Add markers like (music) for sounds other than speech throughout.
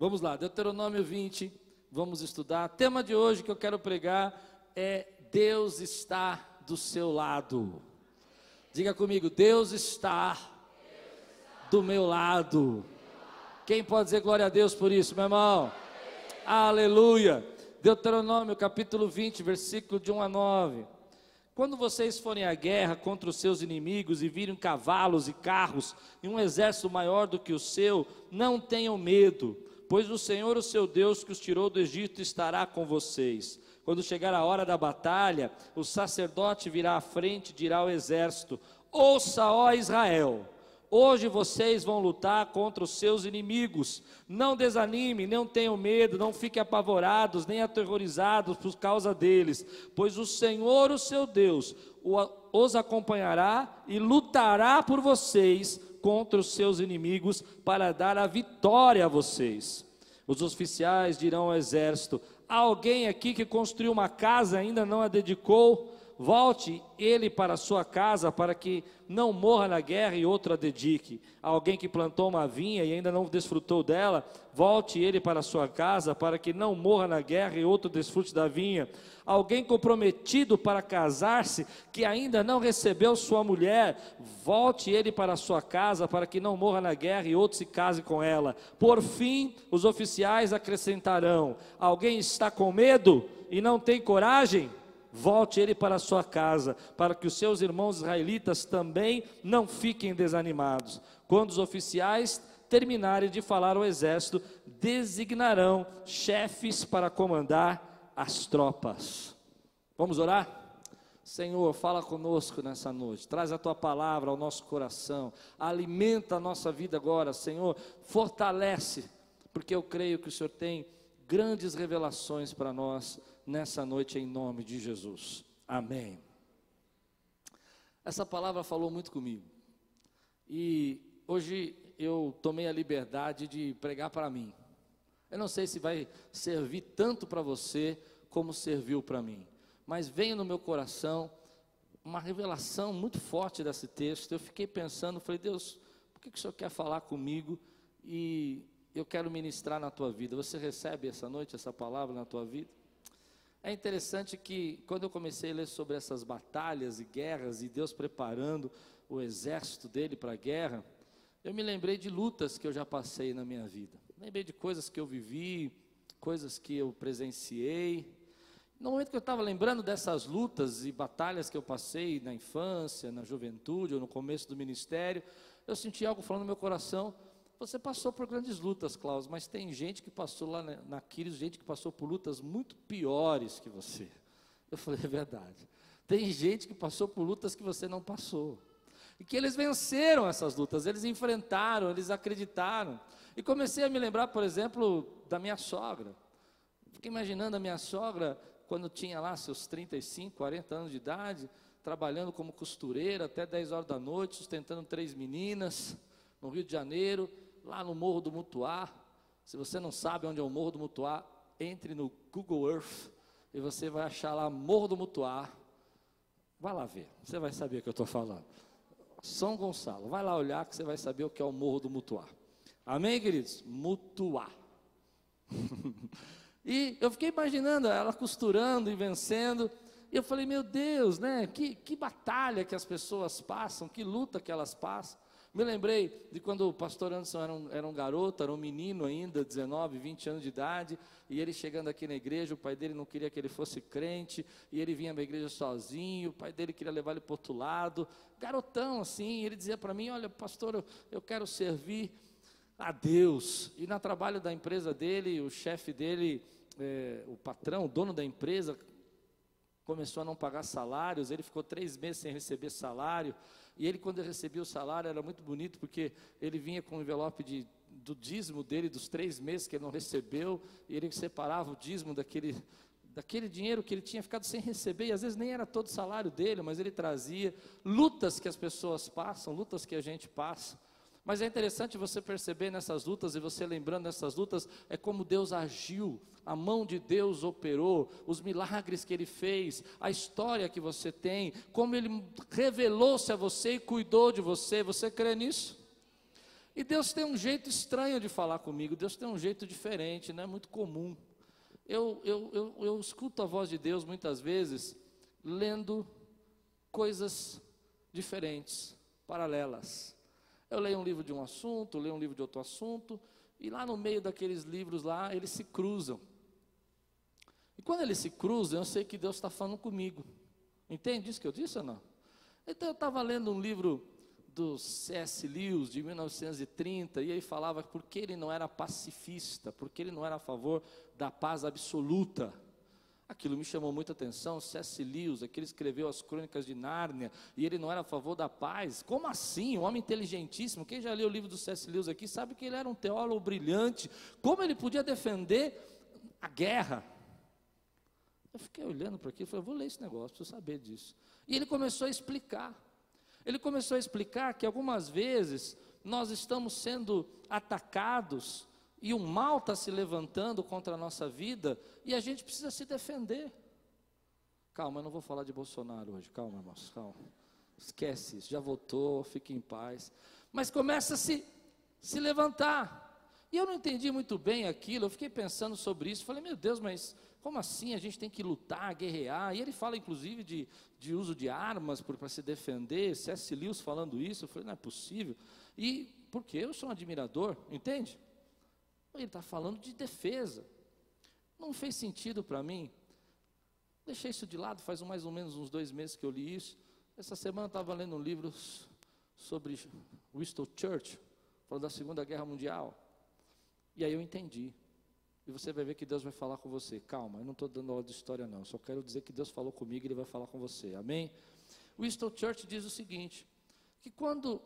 Vamos lá, Deuteronômio 20, vamos estudar. tema de hoje que eu quero pregar é Deus está do seu lado. Diga comigo, Deus está do meu lado. Quem pode dizer glória a Deus por isso, meu irmão? Aleluia. Deuteronômio capítulo 20, versículo de 1 a 9. Quando vocês forem à guerra contra os seus inimigos e virem cavalos e carros e um exército maior do que o seu, não tenham medo, pois o Senhor, o seu Deus, que os tirou do Egito, estará com vocês. Quando chegar a hora da batalha, o sacerdote virá à frente e dirá ao exército: Ouça, ó Israel, Hoje vocês vão lutar contra os seus inimigos. Não desanime, não tenham medo, não fiquem apavorados, nem aterrorizados por causa deles, pois o Senhor, o seu Deus, os acompanhará e lutará por vocês contra os seus inimigos para dar a vitória a vocês. Os oficiais dirão ao exército: Há alguém aqui que construiu uma casa ainda não a dedicou? Volte ele para sua casa, para que não morra na guerra e outra dedique. Alguém que plantou uma vinha e ainda não desfrutou dela, volte ele para sua casa, para que não morra na guerra e outro desfrute da vinha. Alguém comprometido para casar-se, que ainda não recebeu sua mulher, volte ele para sua casa, para que não morra na guerra e outro se case com ela. Por fim, os oficiais acrescentarão: Alguém está com medo e não tem coragem? Volte ele para a sua casa, para que os seus irmãos israelitas também não fiquem desanimados. Quando os oficiais terminarem de falar ao exército, designarão chefes para comandar as tropas. Vamos orar? Senhor, fala conosco nessa noite, traz a tua palavra ao nosso coração, alimenta a nossa vida agora, Senhor, fortalece, porque eu creio que o Senhor tem grandes revelações para nós nessa noite em nome de Jesus. Amém. Essa palavra falou muito comigo. E hoje eu tomei a liberdade de pregar para mim. Eu não sei se vai servir tanto para você como serviu para mim, mas veio no meu coração uma revelação muito forte desse texto. Eu fiquei pensando, falei, Deus, por que, que o Senhor quer falar comigo e eu quero ministrar na tua vida? Você recebe essa noite essa palavra na tua vida? É interessante que quando eu comecei a ler sobre essas batalhas e guerras e Deus preparando o exército dele para a guerra, eu me lembrei de lutas que eu já passei na minha vida. Lembrei de coisas que eu vivi, coisas que eu presenciei. No momento que eu estava lembrando dessas lutas e batalhas que eu passei na infância, na juventude ou no começo do ministério, eu senti algo falando no meu coração você passou por grandes lutas, Klaus, mas tem gente que passou lá na Quiris, gente que passou por lutas muito piores que você. Eu falei, (laughs) é verdade. Tem gente que passou por lutas que você não passou. E que eles venceram essas lutas, eles enfrentaram, eles acreditaram. E comecei a me lembrar, por exemplo, da minha sogra. Fiquei imaginando a minha sogra, quando tinha lá seus 35, 40 anos de idade, trabalhando como costureira até 10 horas da noite, sustentando três meninas no Rio de Janeiro lá no Morro do Mutuá. Se você não sabe onde é o Morro do Mutuá, entre no Google Earth e você vai achar lá Morro do Mutuá. Vai lá ver, você vai saber o que eu estou falando. São Gonçalo, vai lá olhar que você vai saber o que é o Morro do Mutuá. Amém, queridos? Mutuá. (laughs) e eu fiquei imaginando ela costurando e vencendo. E eu falei, meu Deus, né? Que, que batalha que as pessoas passam, que luta que elas passam. Me lembrei de quando o pastor Anderson era um, era um garoto, era um menino ainda, 19, 20 anos de idade, e ele chegando aqui na igreja, o pai dele não queria que ele fosse crente, e ele vinha para a igreja sozinho, o pai dele queria levar ele para outro lado, garotão assim, ele dizia para mim, olha pastor, eu, eu quero servir a Deus, e no trabalho da empresa dele, o chefe dele, é, o patrão, o dono da empresa, começou a não pagar salários, ele ficou três meses sem receber salário, e ele, quando recebia o salário, era muito bonito, porque ele vinha com um envelope de, do dízimo dele, dos três meses que ele não recebeu, e ele separava o dízimo daquele, daquele dinheiro que ele tinha ficado sem receber, e às vezes nem era todo o salário dele, mas ele trazia. Lutas que as pessoas passam, lutas que a gente passa. Mas é interessante você perceber nessas lutas e você lembrando nessas lutas é como Deus agiu, a mão de Deus operou, os milagres que Ele fez, a história que você tem, como Ele revelou-se a você e cuidou de você. Você crê nisso? E Deus tem um jeito estranho de falar comigo, Deus tem um jeito diferente, não é muito comum. Eu, eu, eu, eu escuto a voz de Deus muitas vezes lendo coisas diferentes, paralelas. Eu leio um livro de um assunto, leio um livro de outro assunto, e lá no meio daqueles livros lá, eles se cruzam. E quando eles se cruzam, eu sei que Deus está falando comigo. Entende isso que eu disse ou não? Então eu estava lendo um livro do C.S. Lewis, de 1930, e aí falava porque ele não era pacifista, porque ele não era a favor da paz absoluta. Aquilo me chamou muita atenção. C.S. Lewis, aquele escreveu as crônicas de Nárnia, e ele não era a favor da paz. Como assim? Um homem inteligentíssimo. Quem já leu o livro do C.S. Lewis aqui sabe que ele era um teólogo brilhante. Como ele podia defender a guerra? Eu fiquei olhando para aquilo e falei, vou ler esse negócio, preciso saber disso. E ele começou a explicar. Ele começou a explicar que algumas vezes nós estamos sendo atacados e o mal está se levantando contra a nossa vida e a gente precisa se defender. Calma, eu não vou falar de Bolsonaro hoje, calma, irmãos, calma. Esquece isso, já votou, fique em paz. Mas começa a se, se levantar. E eu não entendi muito bem aquilo, eu fiquei pensando sobre isso, falei, meu Deus, mas como assim a gente tem que lutar, guerrear? E ele fala inclusive de, de uso de armas para se defender, C.S. Lewis falando isso, eu falei, não é possível. E porque eu sou um admirador, entende? Ele está falando de defesa. Não fez sentido para mim. Deixei isso de lado, faz mais ou menos uns dois meses que eu li isso. Essa semana estava lendo um livro sobre Winston Churchill, falando da Segunda Guerra Mundial. E aí eu entendi. E você vai ver que Deus vai falar com você. Calma, eu não estou dando aula de história, não. só quero dizer que Deus falou comigo e Ele vai falar com você. Amém? Winston Churchill diz o seguinte: que quando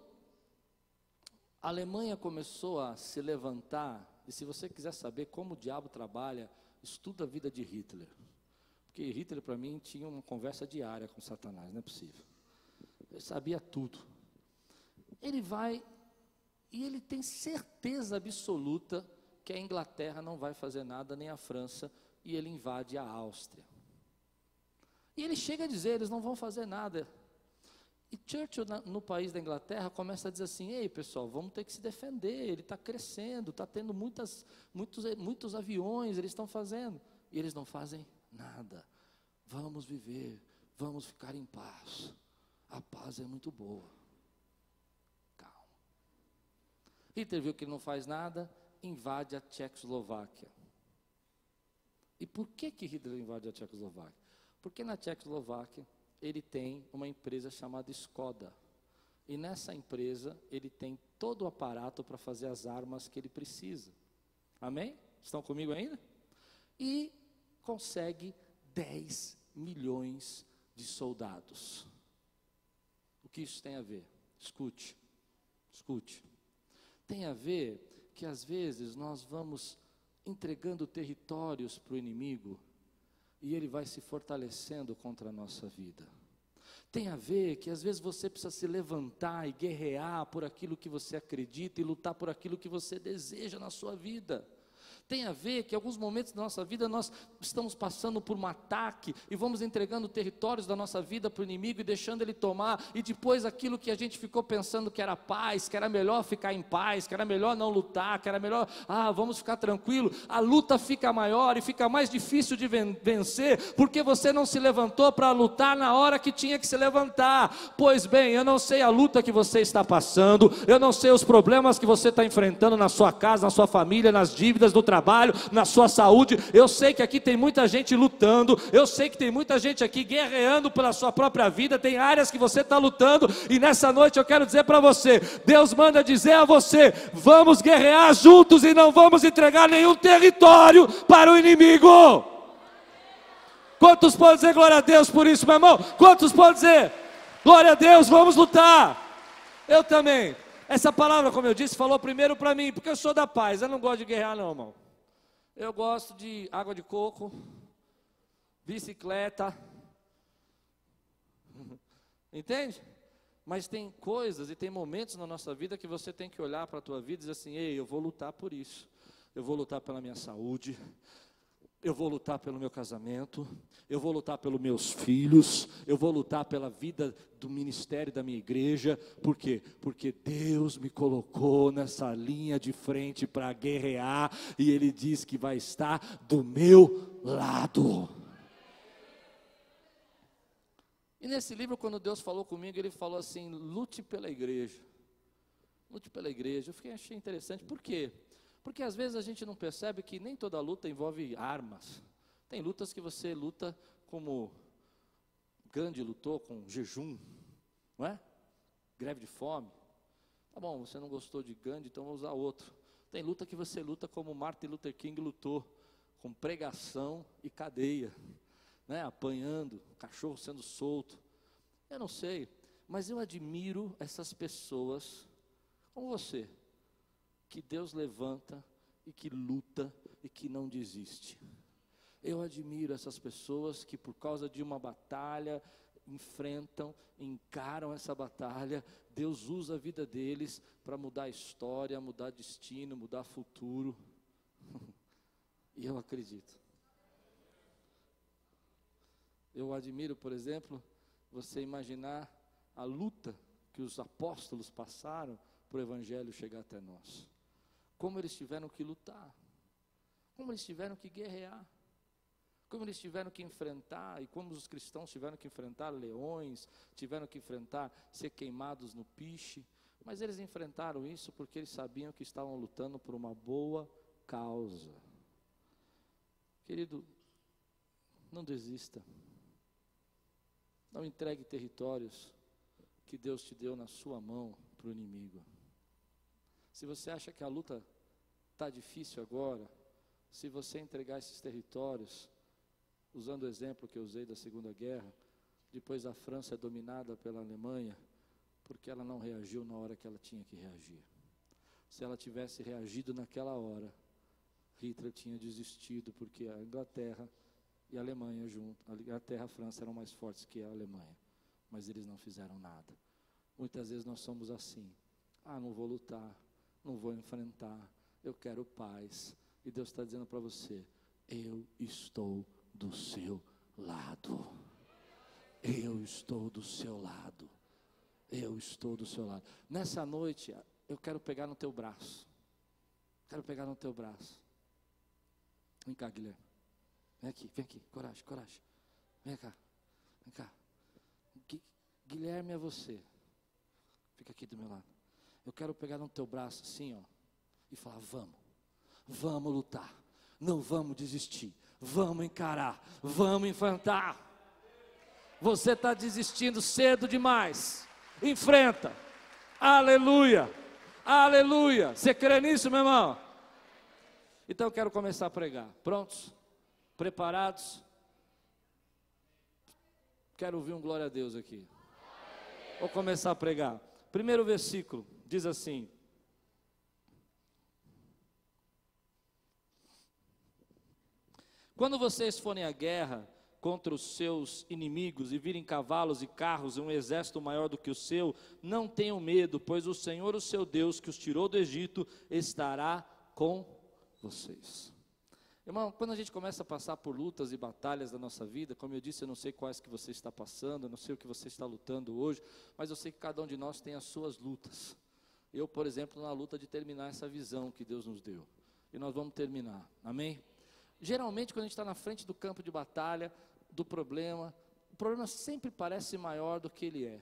a Alemanha começou a se levantar e se você quiser saber como o diabo trabalha, estuda a vida de Hitler. Porque Hitler, para mim, tinha uma conversa diária com Satanás, não é possível. Ele sabia tudo. Ele vai e ele tem certeza absoluta que a Inglaterra não vai fazer nada, nem a França, e ele invade a Áustria. E ele chega a dizer: eles não vão fazer nada. E Churchill, no país da Inglaterra, começa a dizer assim: ei pessoal, vamos ter que se defender. Ele está crescendo, está tendo muitas, muitos, muitos aviões, eles estão fazendo. E eles não fazem nada. Vamos viver, vamos ficar em paz. A paz é muito boa. Calma. Hitler viu que ele não faz nada, invade a Tchecoslováquia. E por que, que Hitler invade a Tchecoslováquia? Porque na Tchecoslováquia ele tem uma empresa chamada Skoda. E nessa empresa ele tem todo o aparato para fazer as armas que ele precisa. Amém? Estão comigo ainda? E consegue 10 milhões de soldados. O que isso tem a ver? Escute, escute. Tem a ver que às vezes nós vamos entregando territórios para o inimigo e ele vai se fortalecendo contra a nossa vida. Tem a ver que às vezes você precisa se levantar e guerrear por aquilo que você acredita e lutar por aquilo que você deseja na sua vida tem a ver que em alguns momentos da nossa vida nós estamos passando por um ataque e vamos entregando territórios da nossa vida para o inimigo e deixando ele tomar, e depois aquilo que a gente ficou pensando que era paz, que era melhor ficar em paz, que era melhor não lutar, que era melhor, ah, vamos ficar tranquilo, a luta fica maior e fica mais difícil de vencer, porque você não se levantou para lutar na hora que tinha que se levantar. Pois bem, eu não sei a luta que você está passando, eu não sei os problemas que você está enfrentando na sua casa, na sua família, nas dívidas, no trabalho trabalho, na sua saúde. Eu sei que aqui tem muita gente lutando, eu sei que tem muita gente aqui guerreando pela sua própria vida, tem áreas que você está lutando, e nessa noite eu quero dizer para você: Deus manda dizer a você, vamos guerrear juntos e não vamos entregar nenhum território para o inimigo. Quantos podem dizer glória a Deus por isso, meu irmão? Quantos podem dizer glória a Deus, vamos lutar? Eu também. Essa palavra, como eu disse, falou primeiro para mim, porque eu sou da paz. Eu não gosto de guerrear, não, irmão. Eu gosto de água de coco, bicicleta. (laughs) Entende? Mas tem coisas e tem momentos na nossa vida que você tem que olhar para a tua vida e dizer assim: ei, eu vou lutar por isso. Eu vou lutar pela minha saúde. Eu vou lutar pelo meu casamento, eu vou lutar pelos meus filhos, eu vou lutar pela vida do ministério da minha igreja, por quê? Porque Deus me colocou nessa linha de frente para guerrear e Ele diz que vai estar do meu lado. E nesse livro, quando Deus falou comigo, Ele falou assim: lute pela igreja, lute pela igreja. Eu fiquei, achei interessante, por quê? Porque às vezes a gente não percebe que nem toda luta envolve armas. Tem lutas que você luta como Gandhi lutou com jejum, não é? Greve de fome. Tá bom, você não gostou de Gandhi, então vou usar outro. Tem luta que você luta como Martin Luther King lutou, com pregação e cadeia, né? apanhando, cachorro sendo solto. Eu não sei, mas eu admiro essas pessoas, como você, que Deus levanta e que luta e que não desiste. Eu admiro essas pessoas que, por causa de uma batalha, enfrentam, encaram essa batalha. Deus usa a vida deles para mudar a história, mudar destino, mudar futuro. (laughs) e eu acredito. Eu admiro, por exemplo, você imaginar a luta que os apóstolos passaram para o Evangelho chegar até nós como eles tiveram que lutar, como eles tiveram que guerrear, como eles tiveram que enfrentar, e como os cristãos tiveram que enfrentar leões, tiveram que enfrentar ser queimados no piche, mas eles enfrentaram isso porque eles sabiam que estavam lutando por uma boa causa. Querido, não desista. Não entregue territórios que Deus te deu na sua mão para o inimigo. Se você acha que a luta está difícil agora, se você entregar esses territórios, usando o exemplo que eu usei da Segunda Guerra, depois a França é dominada pela Alemanha, porque ela não reagiu na hora que ela tinha que reagir. Se ela tivesse reagido naquela hora, Hitler tinha desistido, porque a Inglaterra e a Alemanha junto, a Inglaterra e a França eram mais fortes que a Alemanha, mas eles não fizeram nada. Muitas vezes nós somos assim: ah, não vou lutar, não vou enfrentar, eu quero paz. E Deus está dizendo para você: eu estou do seu lado. Eu estou do seu lado. Eu estou do seu lado. Nessa noite, eu quero pegar no teu braço. Quero pegar no teu braço. Vem cá, Guilherme. Vem aqui, vem aqui. Coragem, coragem. Vem cá. Vem cá. Guilherme é você. Fica aqui do meu lado. Eu quero pegar no teu braço assim, ó, e falar: vamos, vamos lutar, não vamos desistir, vamos encarar, vamos enfrentar. Você está desistindo cedo demais. Enfrenta. Aleluia. Aleluia. Você crê nisso, meu irmão? Então eu quero começar a pregar. Prontos? Preparados? Quero ouvir um glória a Deus aqui. Vou começar a pregar. Primeiro versículo diz assim: Quando vocês forem à guerra contra os seus inimigos e virem cavalos e carros e um exército maior do que o seu, não tenham medo, pois o Senhor, o seu Deus, que os tirou do Egito, estará com vocês. Irmão, quando a gente começa a passar por lutas e batalhas da nossa vida, como eu disse, eu não sei quais que você está passando, eu não sei o que você está lutando hoje, mas eu sei que cada um de nós tem as suas lutas. Eu, por exemplo, na luta de terminar essa visão que Deus nos deu. E nós vamos terminar. Amém? Geralmente, quando a gente está na frente do campo de batalha, do problema, o problema sempre parece maior do que ele é.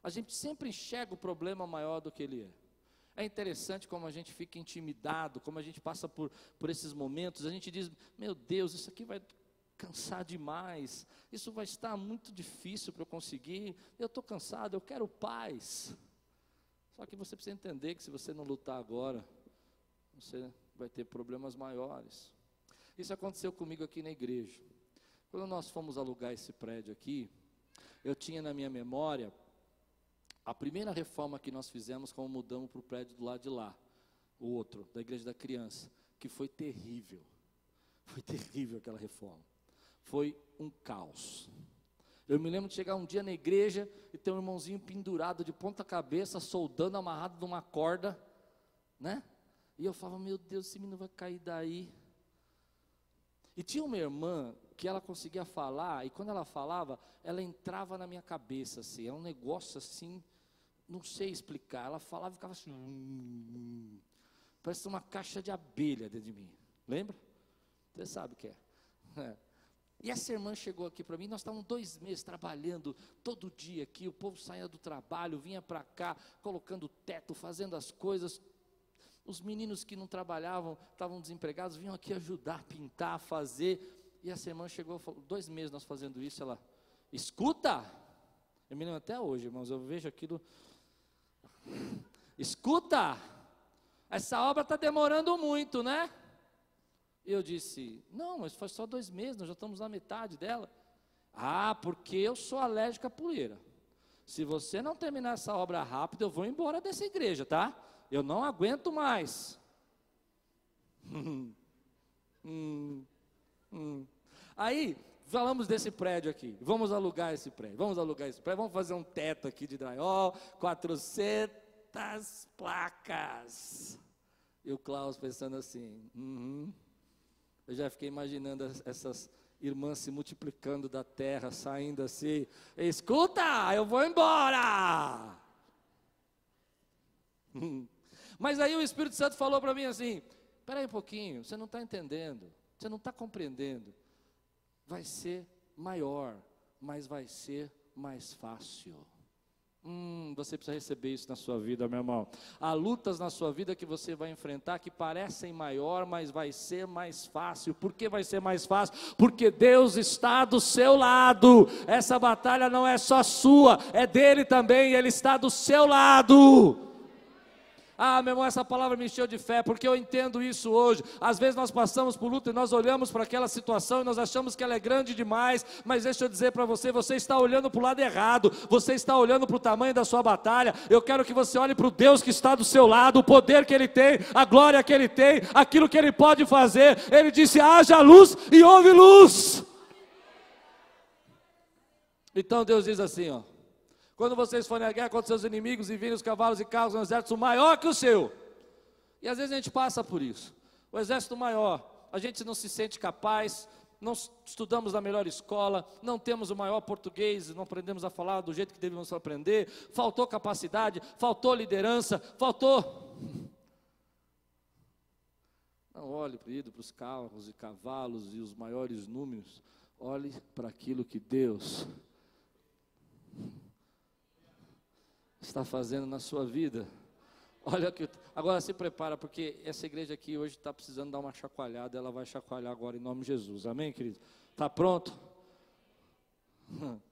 A gente sempre enxerga o problema maior do que ele é. É interessante como a gente fica intimidado, como a gente passa por, por esses momentos, a gente diz: Meu Deus, isso aqui vai cansar demais, isso vai estar muito difícil para eu conseguir, eu estou cansado, eu quero paz. Só que você precisa entender que se você não lutar agora, você vai ter problemas maiores. Isso aconteceu comigo aqui na igreja. Quando nós fomos alugar esse prédio aqui, eu tinha na minha memória a primeira reforma que nós fizemos quando mudamos para o prédio do lado de lá, o outro, da igreja da criança, que foi terrível. Foi terrível aquela reforma. Foi um caos. Eu me lembro de chegar um dia na igreja e ter um irmãozinho pendurado de ponta cabeça, soldando, amarrado numa corda, né? E eu falava, meu Deus, esse menino vai cair daí. E tinha uma irmã que ela conseguia falar, e quando ela falava, ela entrava na minha cabeça, assim, é um negócio assim, não sei explicar. Ela falava e ficava assim, hum, parece uma caixa de abelha dentro de mim. Lembra? Você sabe o que é. é. (laughs) E essa irmã chegou aqui para mim, nós estávamos dois meses trabalhando, todo dia aqui, o povo saía do trabalho, vinha para cá, colocando teto, fazendo as coisas. Os meninos que não trabalhavam, estavam desempregados, vinham aqui ajudar, pintar, fazer. E essa irmã chegou, falou, dois meses nós fazendo isso, ela, escuta! Eu me lembro até hoje, irmãos, eu vejo aquilo. Escuta! Essa obra está demorando muito, né? Eu disse: Não, mas faz só dois meses, nós já estamos na metade dela. Ah, porque eu sou alérgico à poeira. Se você não terminar essa obra rápido, eu vou embora dessa igreja, tá? Eu não aguento mais. hum, hum. Aí, falamos desse prédio aqui. Vamos alugar esse prédio. Vamos alugar esse prédio. Vamos fazer um teto aqui de drywall, 400 placas. E o Klaus pensando assim: uhum. Eu já fiquei imaginando essas irmãs se multiplicando da terra, saindo assim. Escuta, eu vou embora. (laughs) Mas aí o Espírito Santo falou para mim assim: espera aí um pouquinho, você não está entendendo, você não está compreendendo. Vai ser maior, mas vai ser mais fácil. Hum, você precisa receber isso na sua vida, meu irmão. Há lutas na sua vida que você vai enfrentar que parecem maior, mas vai ser mais fácil. Por que vai ser mais fácil? Porque Deus está do seu lado. Essa batalha não é só sua, é dele também, ele está do seu lado. Ah, meu irmão, essa palavra me encheu de fé, porque eu entendo isso hoje. Às vezes nós passamos por luta e nós olhamos para aquela situação e nós achamos que ela é grande demais, mas deixa eu dizer para você: você está olhando para o lado errado, você está olhando para o tamanho da sua batalha. Eu quero que você olhe para o Deus que está do seu lado, o poder que Ele tem, a glória que Ele tem, aquilo que Ele pode fazer. Ele disse: haja luz e houve luz. Então Deus diz assim: ó. Quando vocês forem à guerra contra seus inimigos e virem os cavalos e carros no exército maior que o seu. E às vezes a gente passa por isso. O exército maior, a gente não se sente capaz, não estudamos na melhor escola, não temos o maior português, não aprendemos a falar do jeito que devemos aprender, faltou capacidade, faltou liderança, faltou. (laughs) Não olhe para os carros e cavalos e os maiores números, olhe para aquilo que Deus está fazendo na sua vida. Olha que agora se prepara porque essa igreja aqui hoje está precisando dar uma chacoalhada, ela vai chacoalhar agora em nome de Jesus. Amém, querido? Tá pronto? (laughs)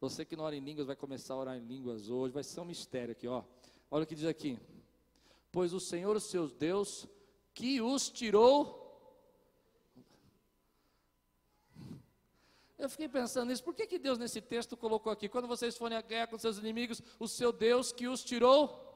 Você que não ora em línguas vai começar a orar em línguas hoje, vai ser um mistério aqui, ó. Olha o que diz aqui. Pois o Senhor, o seu Deus, que os tirou Eu fiquei pensando nisso, por que, que Deus nesse texto colocou aqui, quando vocês forem à guerra com seus inimigos, o seu Deus que os tirou?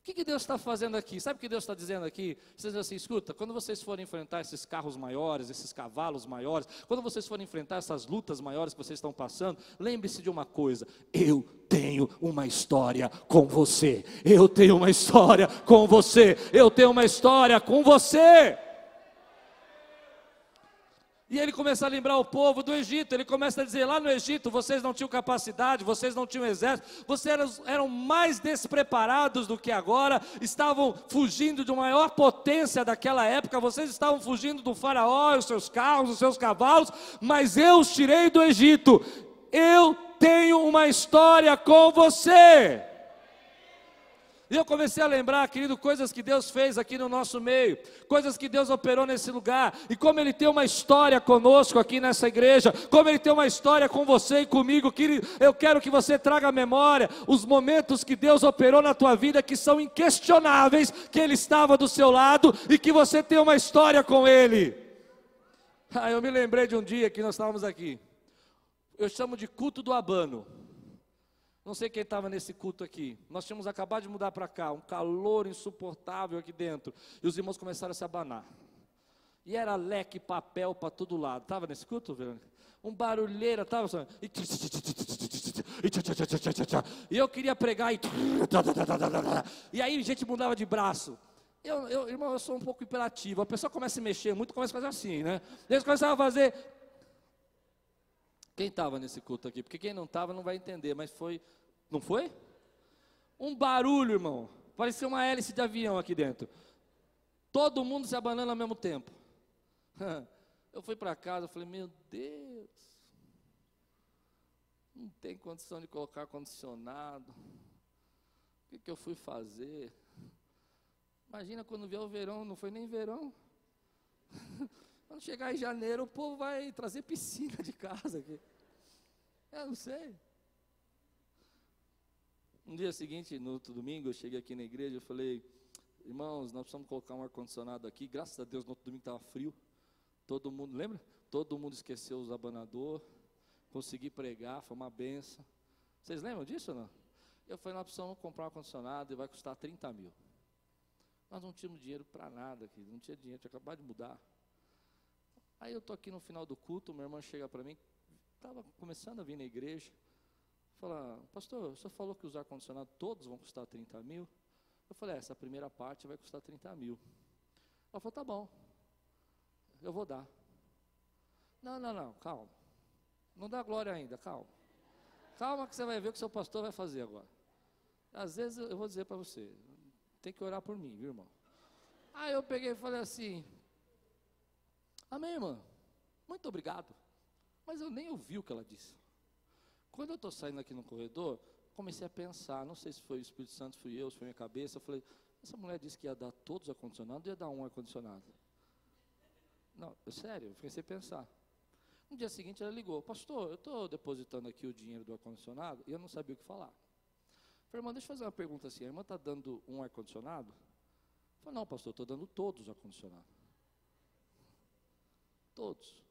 O que, que Deus está fazendo aqui? Sabe o que Deus está dizendo aqui? Vocês assim, escuta, quando vocês forem enfrentar esses carros maiores, esses cavalos maiores, quando vocês forem enfrentar essas lutas maiores que vocês estão passando, lembre-se de uma coisa: eu tenho uma história com você. Eu tenho uma história com você. Eu tenho uma história com você. E ele começa a lembrar o povo do Egito. Ele começa a dizer: lá no Egito vocês não tinham capacidade, vocês não tinham exército, vocês eram, eram mais despreparados do que agora, estavam fugindo de uma maior potência daquela época, vocês estavam fugindo do Faraó, os seus carros, os seus cavalos, mas eu os tirei do Egito. Eu tenho uma história com você. E eu comecei a lembrar, querido, coisas que Deus fez aqui no nosso meio, coisas que Deus operou nesse lugar, e como Ele tem uma história conosco aqui nessa igreja, como Ele tem uma história com você e comigo, querido. Eu quero que você traga à memória os momentos que Deus operou na tua vida que são inquestionáveis, que Ele estava do seu lado e que você tem uma história com Ele. Ah, eu me lembrei de um dia que nós estávamos aqui, eu chamo de culto do abano. Não sei quem estava nesse culto aqui. Nós tínhamos acabado de mudar para cá, um calor insuportável aqui dentro. E os irmãos começaram a se abanar. E era leque, papel para todo lado. Estava nesse culto, Verônica? Um barulheira, estava só. E eu queria pregar e. E aí gente mudava de braço. Eu, eu, irmão, eu sou um pouco imperativo. A pessoa começa a mexer muito, começa a fazer assim, né? Eles começaram a fazer. Quem estava nesse culto aqui? Porque quem não estava não vai entender, mas foi. Não foi? Um barulho, irmão. Parecia uma hélice de avião aqui dentro. Todo mundo se abanando ao mesmo tempo. (laughs) Eu fui para casa, falei, meu Deus, não tem condição de colocar ar-condicionado. O que, que eu fui fazer? Imagina quando vier o verão, não foi nem verão. (laughs) Quando chegar em janeiro, o povo vai trazer piscina de casa aqui. Eu não sei. No dia seguinte, no outro domingo, eu cheguei aqui na igreja, eu falei, irmãos, nós precisamos colocar um ar-condicionado aqui. Graças a Deus, no outro domingo estava frio. Todo mundo, lembra? Todo mundo esqueceu os abanador. Consegui pregar, foi uma benção. Vocês lembram disso ou não? Eu falei, nós precisamos comprar um ar-condicionado e vai custar 30 mil. Nós não tínhamos dinheiro para nada aqui, não tinha dinheiro, tinha acabado de mudar. Aí eu estou aqui no final do culto, minha irmã chega para mim, estava começando a vir na igreja, fala, pastor, o senhor falou que os ar-condicionados todos vão custar 30 mil? Eu falei, é, essa primeira parte vai custar 30 mil. Ela falou, tá bom, eu vou dar. Não, não, não, calma. Não dá glória ainda, calma. Calma que você vai ver o que seu pastor vai fazer agora. Às vezes eu vou dizer para você, tem que orar por mim, viu, irmão? Aí eu peguei e falei assim: Amém, irmã? Muito obrigado. Mas eu nem ouvi o que ela disse. Quando eu estou saindo aqui no corredor, comecei a pensar, não sei se foi o Espírito Santo, fui eu, se foi minha cabeça, eu falei, essa mulher disse que ia dar todos os ar-condicionados, ia dar um ar-condicionado. Não, sério, eu comecei a pensar. No dia seguinte ela ligou, pastor, eu estou depositando aqui o dinheiro do ar-condicionado e eu não sabia o que falar. Falei, irmã, deixa eu fazer uma pergunta assim. A irmã está dando um ar-condicionado? Falei, não, pastor, estou dando todos os ar-condicionado. Todos.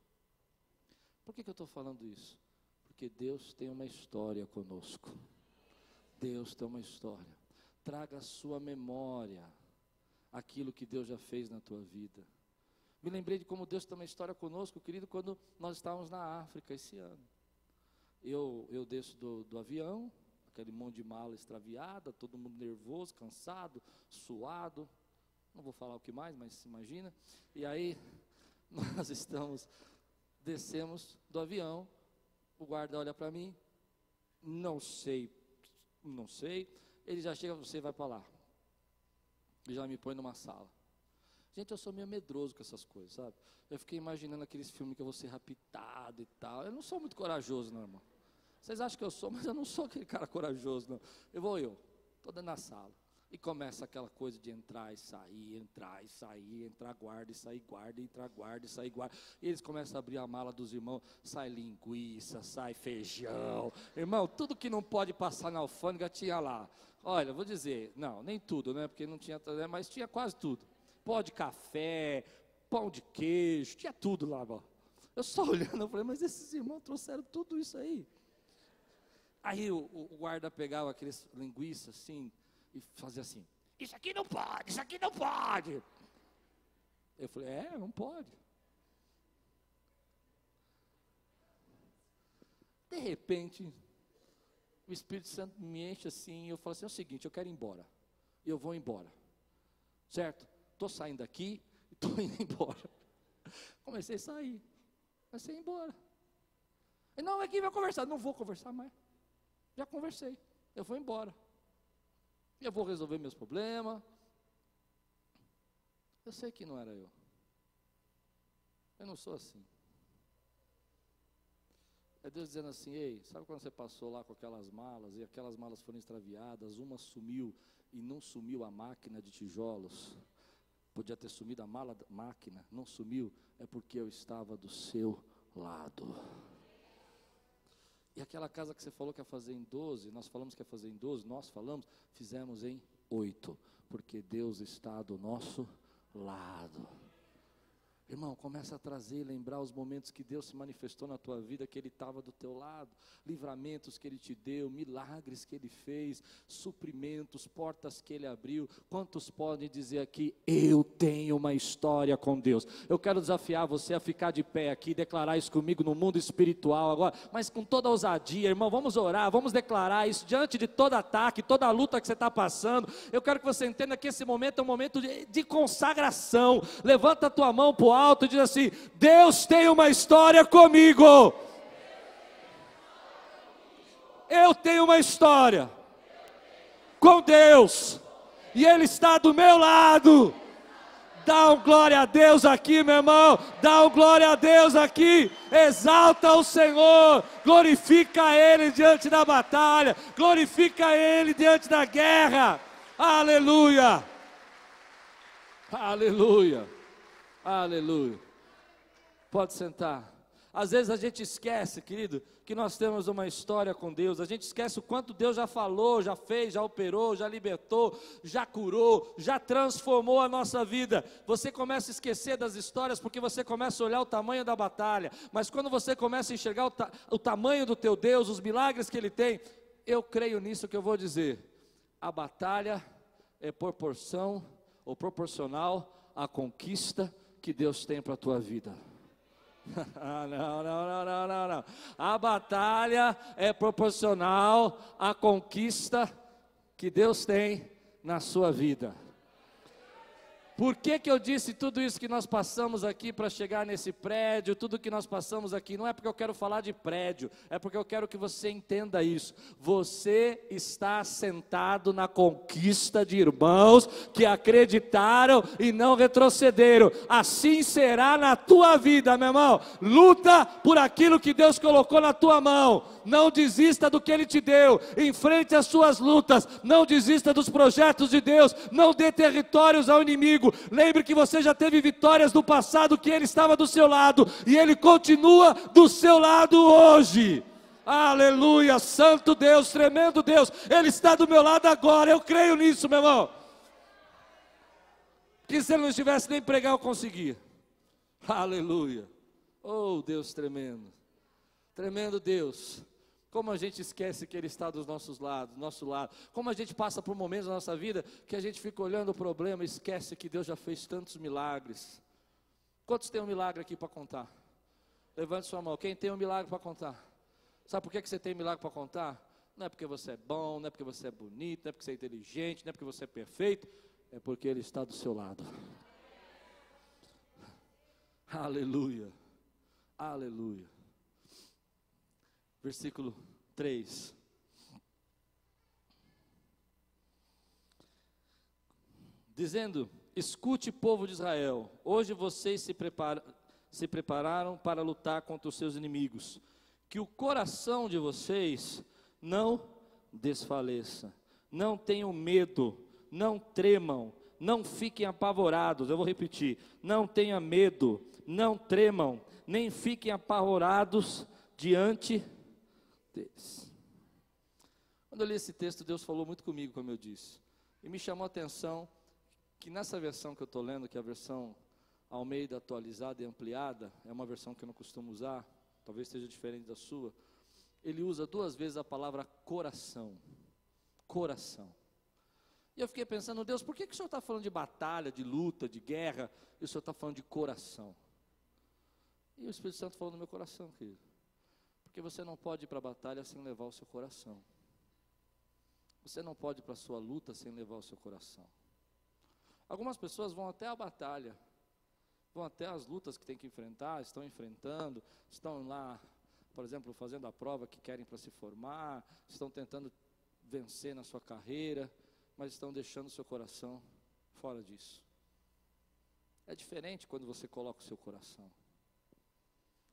Por que, que eu estou falando isso? Porque Deus tem uma história conosco. Deus tem uma história. Traga à sua memória aquilo que Deus já fez na tua vida. Me lembrei de como Deus tem uma história conosco, querido, quando nós estávamos na África esse ano. Eu, eu desço do, do avião, aquele monte de mala extraviada, todo mundo nervoso, cansado, suado. Não vou falar o que mais, mas se imagina. E aí nós estamos, descemos do avião, o guarda olha para mim, não sei, não sei. Ele já chega, você vai para lá. E já me põe numa sala. Gente, eu sou meio medroso com essas coisas, sabe? Eu fiquei imaginando aqueles filmes que eu vou ser raptado e tal. Eu não sou muito corajoso, não, irmão. Vocês acham que eu sou, mas eu não sou aquele cara corajoso, não. Eu vou eu, toda na sala. E começa aquela coisa de entrar e sair, entrar e sair, entrar guarda e sair guarda, entrar guarda e sair guarda. E eles começam a abrir a mala dos irmãos, sai linguiça, sai feijão. Irmão, tudo que não pode passar na alfândega tinha lá. Olha, vou dizer, não, nem tudo, né? Porque não tinha, né, mas tinha quase tudo. Pó de café, pão de queijo, tinha tudo lá, ó. Eu só (laughs) olhando, eu falei, mas esses irmãos trouxeram tudo isso aí. Aí o, o guarda pegava aqueles linguiças assim e fazia assim: Isso aqui não pode, isso aqui não pode. Eu falei: É, não pode. De repente, o Espírito Santo me enche assim, e eu falo assim: é o seguinte, eu quero ir embora. E eu vou embora. Certo? Estou saindo daqui (laughs) e estou indo embora. Comecei a sair. Comecei a ir embora. E não, aqui vai conversar. Não vou conversar mais. Já conversei. Eu vou embora. Eu vou resolver meus problemas. Eu sei que não era eu. Eu não sou assim. É Deus dizendo assim: ei, sabe quando você passou lá com aquelas malas e aquelas malas foram extraviadas, uma sumiu e não sumiu a máquina de tijolos? Podia ter sumido a mala máquina, não sumiu, é porque eu estava do seu lado. E aquela casa que você falou que ia fazer em 12, nós falamos que ia fazer em 12, nós falamos, fizemos em 8, porque Deus está do nosso lado. Irmão, começa a trazer, lembrar os momentos que Deus se manifestou na tua vida, que Ele estava do teu lado, livramentos que Ele te deu, milagres que Ele fez, suprimentos, portas que Ele abriu. Quantos podem dizer aqui, eu tenho uma história com Deus? Eu quero desafiar você a ficar de pé aqui, declarar isso comigo no mundo espiritual agora, mas com toda ousadia, irmão, vamos orar, vamos declarar isso diante de todo ataque, toda luta que você está passando. Eu quero que você entenda que esse momento é um momento de, de consagração. Levanta a tua mão para alto e diz assim: Deus tem uma história comigo. Eu tenho uma história com Deus, e Ele está do meu lado. Dá um glória a Deus aqui, meu irmão. Dá um glória a Deus aqui. Exalta o Senhor. Glorifica Ele diante da batalha. Glorifica Ele diante da guerra. Aleluia. Aleluia. Aleluia. Pode sentar. Às vezes a gente esquece, querido, que nós temos uma história com Deus. A gente esquece o quanto Deus já falou, já fez, já operou, já libertou, já curou, já transformou a nossa vida. Você começa a esquecer das histórias porque você começa a olhar o tamanho da batalha. Mas quando você começa a enxergar o, ta o tamanho do teu Deus, os milagres que Ele tem, eu creio nisso que eu vou dizer. A batalha é proporção ou proporcional à conquista que Deus tem para a tua vida. (laughs) não, não, não, não, não. A batalha é proporcional à conquista que Deus tem na sua vida. Por que, que eu disse tudo isso que nós passamos aqui para chegar nesse prédio, tudo que nós passamos aqui? Não é porque eu quero falar de prédio, é porque eu quero que você entenda isso. Você está sentado na conquista de irmãos que acreditaram e não retrocederam. Assim será na tua vida, meu irmão. Luta por aquilo que Deus colocou na tua mão. Não desista do que Ele te deu. Enfrente as suas lutas. Não desista dos projetos de Deus. Não dê territórios ao inimigo inimigo. Lembre que você já teve vitórias no passado, que Ele estava do seu lado e Ele continua do seu lado hoje. Aleluia, Santo Deus, tremendo Deus, Ele está do meu lado agora. Eu creio nisso, meu irmão. Que se Ele não estivesse nem pregar, eu conseguia. Aleluia. Oh, Deus tremendo. Tremendo Deus. Como a gente esquece que Ele está dos nossos lados, do nosso lado. Como a gente passa por momentos na nossa vida que a gente fica olhando o problema e esquece que Deus já fez tantos milagres. Quantos tem um milagre aqui para contar? Levante sua mão. Quem tem um milagre para contar? Sabe por que, que você tem milagre para contar? Não é porque você é bom, não é porque você é bonito, não é porque você é inteligente, não é porque você é perfeito, é porque Ele está do seu lado. (laughs) Aleluia. Aleluia versículo 3. Dizendo: Escute, povo de Israel, hoje vocês se, prepara, se prepararam para lutar contra os seus inimigos. Que o coração de vocês não desfaleça. Não tenham medo, não tremam, não fiquem apavorados. Eu vou repetir: não tenha medo, não tremam, nem fiquem apavorados diante deles. Quando eu li esse texto, Deus falou muito comigo, como eu disse, e me chamou a atenção que nessa versão que eu estou lendo, que é a versão Almeida atualizada e ampliada, é uma versão que eu não costumo usar, talvez seja diferente da sua, ele usa duas vezes a palavra coração. Coração. E eu fiquei pensando, Deus, por que, que o Senhor está falando de batalha, de luta, de guerra, e o Senhor está falando de coração? E o Espírito Santo falou no meu coração, querido. Porque você não pode ir para a batalha sem levar o seu coração. Você não pode ir para a sua luta sem levar o seu coração. Algumas pessoas vão até a batalha, vão até as lutas que tem que enfrentar, estão enfrentando, estão lá, por exemplo, fazendo a prova que querem para se formar, estão tentando vencer na sua carreira, mas estão deixando o seu coração fora disso. É diferente quando você coloca o seu coração.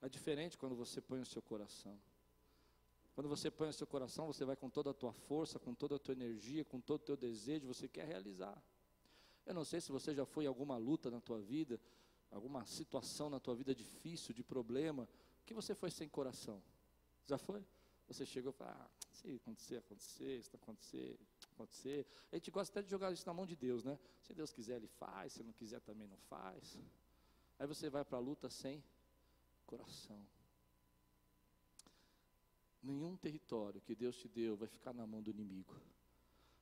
É diferente quando você põe o seu coração. Quando você põe o seu coração, você vai com toda a tua força, com toda a tua energia, com todo o teu desejo, você quer realizar. Eu não sei se você já foi em alguma luta na tua vida, alguma situação na tua vida difícil, de problema, que você foi sem coração. Já foi? Você chegou e falou, ah, se acontecer, acontecer, se acontecer, acontecer. A gente gosta até de jogar isso na mão de Deus, né? Se Deus quiser, Ele faz, se não quiser, também não faz. Aí você vai para a luta sem coração. Nenhum território que Deus te deu vai ficar na mão do inimigo.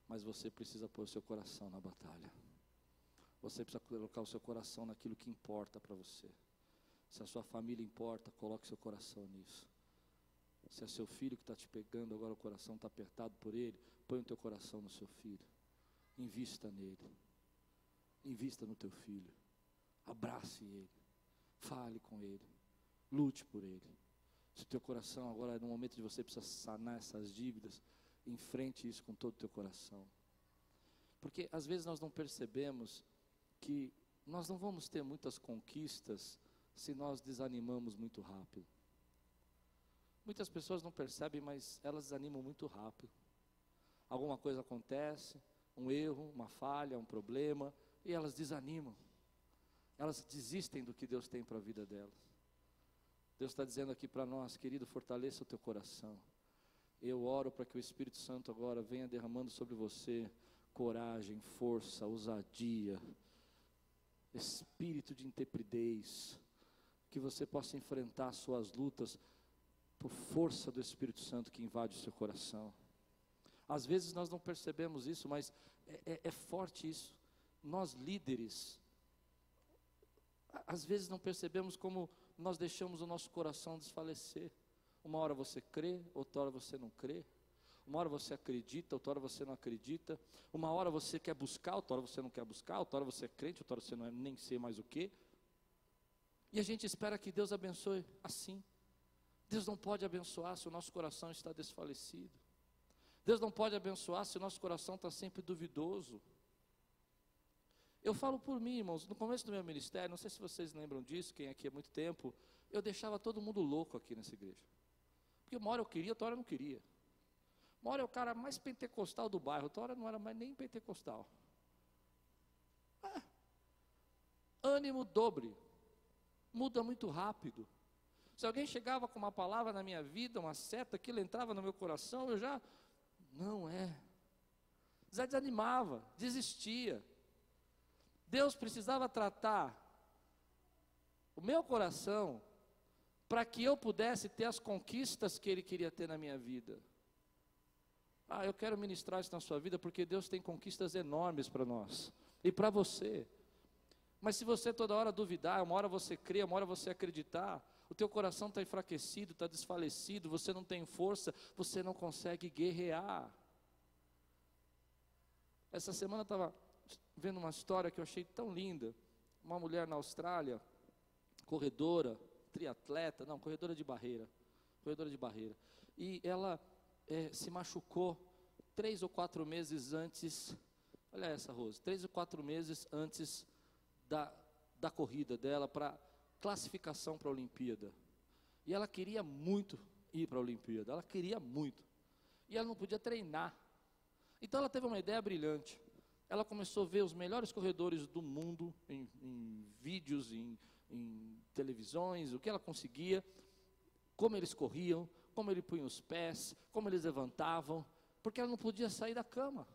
Mas você precisa pôr o seu coração na batalha. Você precisa colocar o seu coração naquilo que importa para você. Se a sua família importa, coloque seu coração nisso. Se é seu filho que está te pegando, agora o coração está apertado por ele, põe o teu coração no seu filho. Invista nele. Invista no teu filho. Abrace ele. Fale com ele. Lute por ele. Se o teu coração agora, no momento de você precisar sanar essas dívidas, enfrente isso com todo o teu coração. Porque às vezes nós não percebemos que nós não vamos ter muitas conquistas se nós desanimamos muito rápido. Muitas pessoas não percebem, mas elas desanimam muito rápido. Alguma coisa acontece, um erro, uma falha, um problema, e elas desanimam. Elas desistem do que Deus tem para a vida delas. Deus está dizendo aqui para nós, querido, fortaleça o teu coração. Eu oro para que o Espírito Santo agora venha derramando sobre você coragem, força, ousadia, espírito de intrepidez, que você possa enfrentar suas lutas por força do Espírito Santo que invade o seu coração. Às vezes nós não percebemos isso, mas é, é, é forte isso. Nós líderes, às vezes não percebemos como nós deixamos o nosso coração desfalecer. Uma hora você crê, outra hora você não crê. Uma hora você acredita, outra hora você não acredita. Uma hora você quer buscar, outra hora você não quer buscar. Outra hora você é crente, outra hora você não é nem sei mais o que. E a gente espera que Deus abençoe assim. Deus não pode abençoar se o nosso coração está desfalecido. Deus não pode abençoar se o nosso coração está sempre duvidoso. Eu falo por mim, irmãos, no começo do meu ministério, não sei se vocês lembram disso, quem aqui há muito tempo, eu deixava todo mundo louco aqui nessa igreja. Porque uma hora eu queria, outra hora eu não queria. Uma hora é o cara mais pentecostal do bairro, outra hora não era mais nem pentecostal. Ah, ânimo dobre, muda muito rápido. Se alguém chegava com uma palavra na minha vida, uma seta, aquilo entrava no meu coração, eu já, não é. Já desanimava, desistia. Deus precisava tratar o meu coração para que eu pudesse ter as conquistas que Ele queria ter na minha vida. Ah, eu quero ministrar isso na sua vida porque Deus tem conquistas enormes para nós e para você. Mas se você toda hora duvidar, uma hora você crê, uma hora você acreditar, o teu coração está enfraquecido, está desfalecido, você não tem força, você não consegue guerrear. Essa semana estava vendo uma história que eu achei tão linda. Uma mulher na Austrália, corredora, triatleta, não, corredora de barreira, corredora de barreira. E ela é, se machucou três ou quatro meses antes, olha essa Rose, três ou quatro meses antes da, da corrida dela para classificação para a Olimpíada. E ela queria muito ir para a Olimpíada, ela queria muito. E ela não podia treinar. Então ela teve uma ideia brilhante ela começou a ver os melhores corredores do mundo em, em vídeos, em, em, televisões, o que ela conseguia, como eles corriam, como ele punha os pés, como eles levantavam, porque ela não podia sair da cama.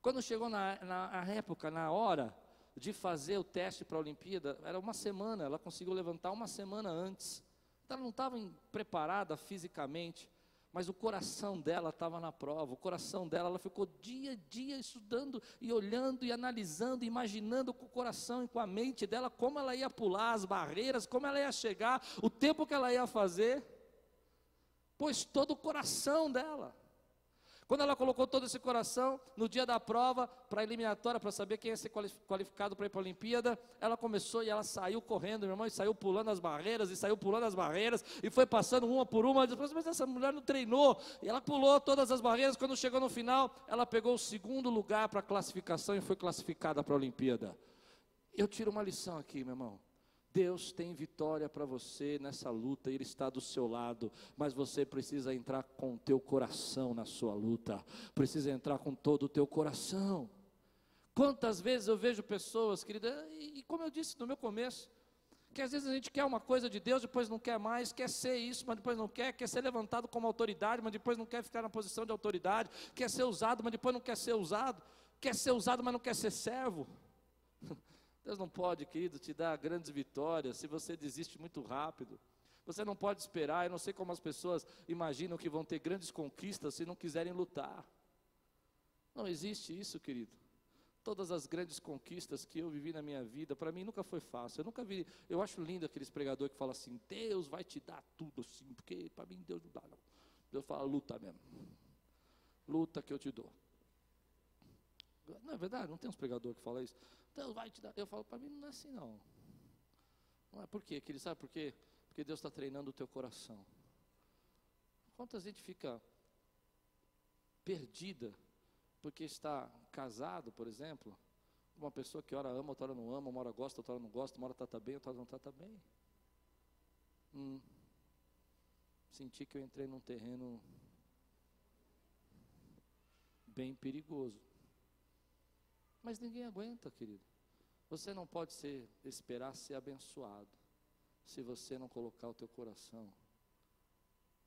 Quando chegou na, na, época, na hora de fazer o teste para a Olimpíada, era uma semana, ela conseguiu levantar uma semana antes. Então ela não estava preparada fisicamente mas o coração dela estava na prova, o coração dela, ela ficou dia a dia estudando e olhando e analisando, imaginando com o coração e com a mente dela como ela ia pular as barreiras, como ela ia chegar, o tempo que ela ia fazer, pois todo o coração dela. Quando ela colocou todo esse coração no dia da prova, para a eliminatória, para saber quem ia ser qualificado para ir para a Olimpíada, ela começou e ela saiu correndo, meu irmão, e saiu pulando as barreiras, e saiu pulando as barreiras, e foi passando uma por uma. Depois, mas essa mulher não treinou. E ela pulou todas as barreiras. Quando chegou no final, ela pegou o segundo lugar para a classificação e foi classificada para a Olimpíada. Eu tiro uma lição aqui, meu irmão. Deus tem vitória para você nessa luta, Ele está do seu lado, mas você precisa entrar com o teu coração na sua luta, precisa entrar com todo o teu coração. Quantas vezes eu vejo pessoas, querida, e como eu disse no meu começo, que às vezes a gente quer uma coisa de Deus, depois não quer mais, quer ser isso, mas depois não quer, quer ser levantado como autoridade, mas depois não quer ficar na posição de autoridade, quer ser usado, mas depois não quer ser usado, quer ser usado, mas não quer ser servo. (laughs) Deus não pode, querido, te dar grandes vitórias se você desiste muito rápido. Você não pode esperar, eu não sei como as pessoas imaginam que vão ter grandes conquistas se não quiserem lutar. Não existe isso, querido. Todas as grandes conquistas que eu vivi na minha vida, para mim nunca foi fácil. Eu nunca vi, eu acho lindo aqueles pregadores que falam assim: Deus vai te dar tudo assim, porque para mim Deus não dá, não. Deus fala, luta mesmo. Luta que eu te dou. Não é verdade? Não tem uns pregadores que falam isso. Deus vai te dar. Eu falo, para mim não é assim não. Não é por quê? Que ele sabe por quê? Porque Deus está treinando o teu coração. Quantas gente fica perdida porque está casado, por exemplo, uma pessoa que ora ama, outra hora não ama, uma hora gosta, outra hora não gosta, uma hora trata bem, outra hora não trata bem. Hum, senti que eu entrei num terreno bem perigoso. Mas ninguém aguenta, querido. Você não pode ser, esperar ser abençoado se você não colocar o teu coração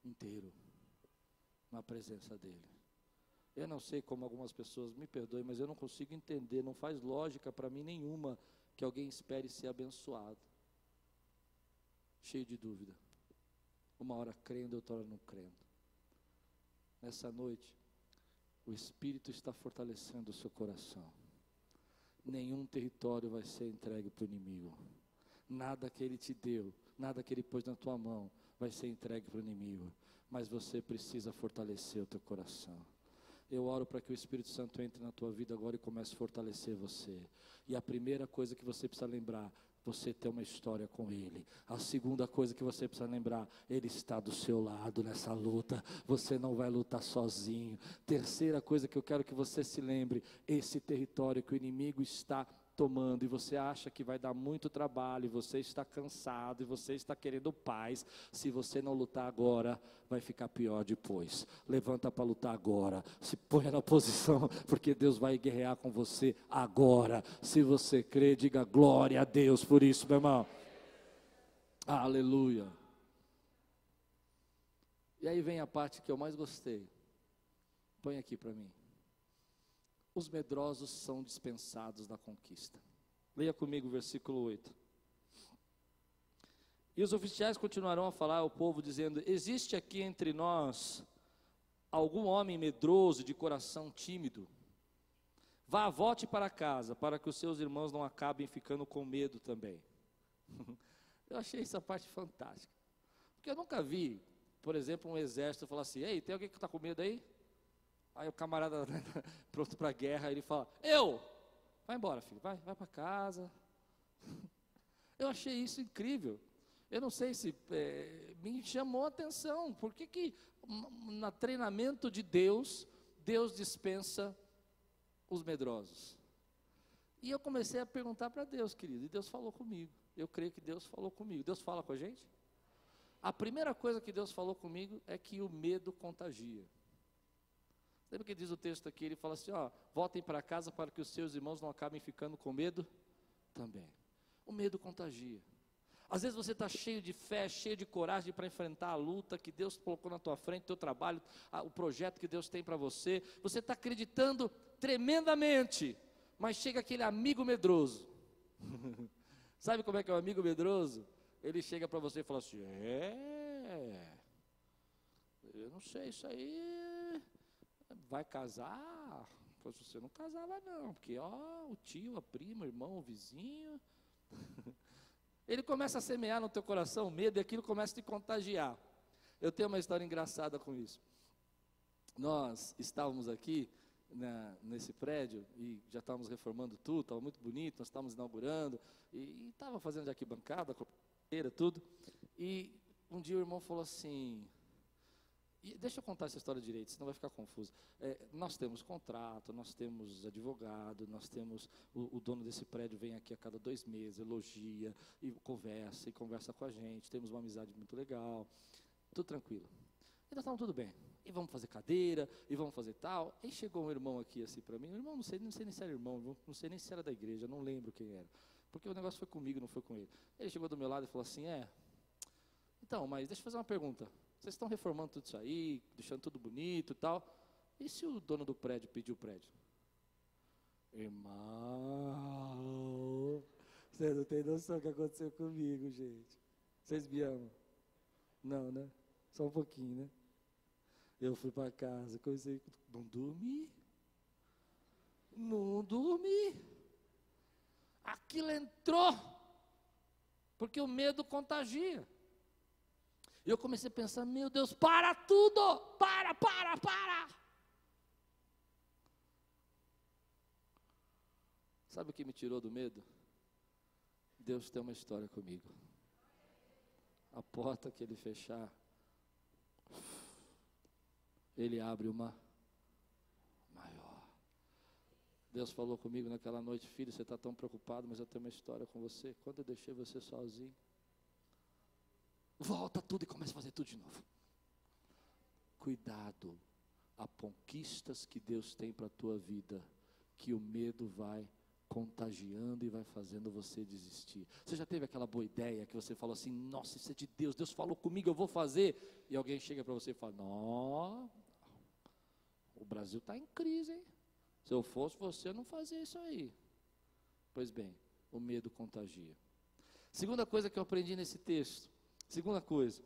inteiro na presença dele. Eu não sei como algumas pessoas, me perdoem, mas eu não consigo entender, não faz lógica para mim nenhuma que alguém espere ser abençoado. Cheio de dúvida. Uma hora crendo, outra hora não crendo. Nessa noite, o Espírito está fortalecendo o seu coração. Nenhum território vai ser entregue para o inimigo. Nada que ele te deu, nada que ele pôs na tua mão, vai ser entregue para o inimigo. Mas você precisa fortalecer o teu coração. Eu oro para que o Espírito Santo entre na tua vida agora e comece a fortalecer você. E a primeira coisa que você precisa lembrar, você tem uma história com Ele. A segunda coisa que você precisa lembrar, Ele está do seu lado nessa luta. Você não vai lutar sozinho. Terceira coisa que eu quero que você se lembre: esse território que o inimigo está tomando e você acha que vai dar muito trabalho, e você está cansado e você está querendo paz, se você não lutar agora, vai ficar pior depois. Levanta para lutar agora, se ponha na posição, (laughs) porque Deus vai guerrear com você agora. Se você crê, diga glória a Deus por isso, meu irmão. Aleluia. E aí vem a parte que eu mais gostei. Põe aqui para mim os medrosos são dispensados da conquista. Leia comigo o versículo 8. E os oficiais continuarão a falar ao povo, dizendo: Existe aqui entre nós algum homem medroso, de coração tímido? Vá, volte para casa, para que os seus irmãos não acabem ficando com medo também. (laughs) eu achei essa parte fantástica. Porque eu nunca vi, por exemplo, um exército falar assim: Ei, tem alguém que está com medo aí? Aí o camarada (laughs) pronto para a guerra, ele fala: Eu, vai embora, filho, vai, vai para casa. (laughs) Eu achei isso incrível. Eu não sei se é, me chamou a atenção. Por que, que no treinamento de Deus, Deus dispensa os medrosos? E eu comecei a perguntar para Deus, querido, e Deus falou comigo. Eu creio que Deus falou comigo. Deus fala com a gente? A primeira coisa que Deus falou comigo é que o medo contagia. Lembra que diz o texto aqui? Ele fala assim: ó, voltem para casa para que os seus irmãos não acabem ficando com medo também. O medo contagia. Às vezes você está cheio de fé, cheio de coragem para enfrentar a luta que Deus colocou na tua frente, o teu trabalho, o projeto que Deus tem para você. Você está acreditando tremendamente, mas chega aquele amigo medroso. (laughs) Sabe como é que é o amigo medroso? Ele chega para você e fala assim: É, eu não sei, isso aí vai casar? Pois você não casava não, porque ó, o tio, a prima, o irmão, o vizinho. (laughs) Ele começa a semear no teu coração medo e aquilo começa a te contagiar. Eu tenho uma história engraçada com isso. Nós estávamos aqui né, nesse prédio e já estávamos reformando tudo, estava muito bonito, nós estávamos inaugurando e estava fazendo de arquibancada, tudo. E um dia o irmão falou assim: e deixa eu contar essa história direito, senão vai ficar confuso. É, nós temos contrato, nós temos advogado, nós temos. O, o, dono desse prédio vem aqui a cada dois meses, elogia, e conversa, e conversa com a gente, temos uma amizade muito legal, tudo tranquilo. E nós estávamos tudo bem. E vamos fazer cadeira, e vamos fazer tal. E chegou um irmão aqui assim para mim, irmão, não sei, não sei nem se era irmão, não sei nem se era da igreja, não lembro quem era. Porque o negócio foi comigo, não foi com ele. Ele chegou do meu lado e falou assim: É, então, mas deixa eu fazer uma pergunta. Vocês estão reformando tudo isso aí, deixando tudo bonito e tal. E se o dono do prédio pedir o prédio? Irmão. Você não tem noção do que aconteceu comigo, gente. Vocês me amam? Não, né? Só um pouquinho, né? Eu fui para casa, comecei, não dormi. Não dormi. Aquilo entrou, porque o medo contagia. E eu comecei a pensar: meu Deus, para tudo! Para, para, para! Sabe o que me tirou do medo? Deus tem uma história comigo. A porta que Ele fechar, Ele abre uma maior. Deus falou comigo naquela noite, filho, você está tão preocupado, mas eu tenho uma história com você. Quando eu deixei você sozinho, volta tudo e começa a fazer tudo de novo. Cuidado, há conquistas que Deus tem para a tua vida, que o medo vai contagiando e vai fazendo você desistir. Você já teve aquela boa ideia que você falou assim: Nossa, isso é de Deus, Deus falou comigo, eu vou fazer. E alguém chega para você e fala: Não, o Brasil está em crise, hein? Se eu fosse você, eu não fazia isso aí. Pois bem, o medo contagia. Segunda coisa que eu aprendi nesse texto: Segunda coisa,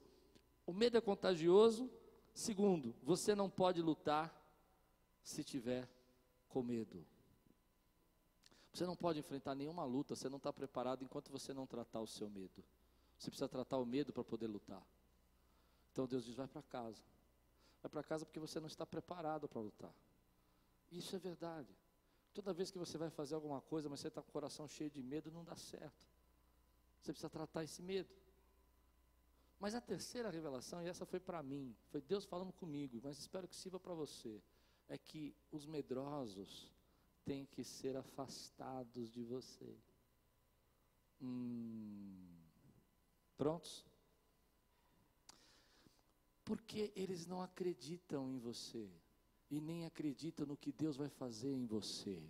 o medo é contagioso. Segundo, você não pode lutar se tiver com medo. Você não pode enfrentar nenhuma luta, você não está preparado enquanto você não tratar o seu medo. Você precisa tratar o medo para poder lutar. Então Deus diz: vai para casa. Vai para casa porque você não está preparado para lutar. Isso é verdade. Toda vez que você vai fazer alguma coisa, mas você está com o coração cheio de medo, não dá certo. Você precisa tratar esse medo. Mas a terceira revelação, e essa foi para mim, foi Deus falando comigo, mas espero que sirva para você, é que os medrosos têm que ser afastados de você. Hum, prontos? Porque eles não acreditam em você e nem acreditam no que Deus vai fazer em você.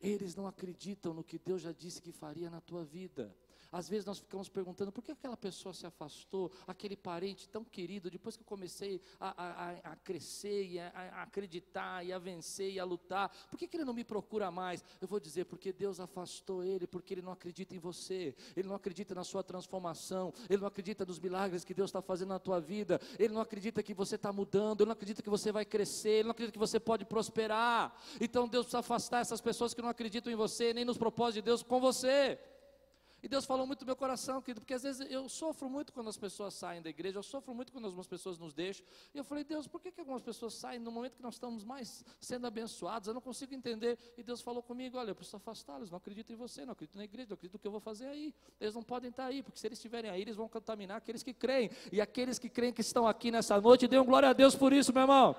Eles não acreditam no que Deus já disse que faria na tua vida. Às vezes nós ficamos perguntando por que aquela pessoa se afastou, aquele parente tão querido, depois que eu comecei a, a, a crescer e a, a, acreditar e a vencer e a lutar, por que, que ele não me procura mais? Eu vou dizer, porque Deus afastou ele, porque ele não acredita em você, ele não acredita na sua transformação, ele não acredita nos milagres que Deus está fazendo na tua vida, ele não acredita que você está mudando, ele não acredita que você vai crescer, ele não acredita que você pode prosperar. Então Deus precisa afastar essas pessoas que não acreditam em você, nem nos propósitos de Deus com você. E Deus falou muito no meu coração, querido, porque às vezes eu sofro muito quando as pessoas saem da igreja, eu sofro muito quando algumas pessoas nos deixam. E eu falei, Deus, por que, que algumas pessoas saem no momento que nós estamos mais sendo abençoados? Eu não consigo entender. E Deus falou comigo: olha, eu preciso afastá-los, não acredito em você, não acredito na igreja, não acredito no que eu vou fazer aí. Eles não podem estar aí, porque se eles estiverem aí, eles vão contaminar aqueles que creem. E aqueles que creem que estão aqui nessa noite, dêem glória a Deus por isso, meu irmão.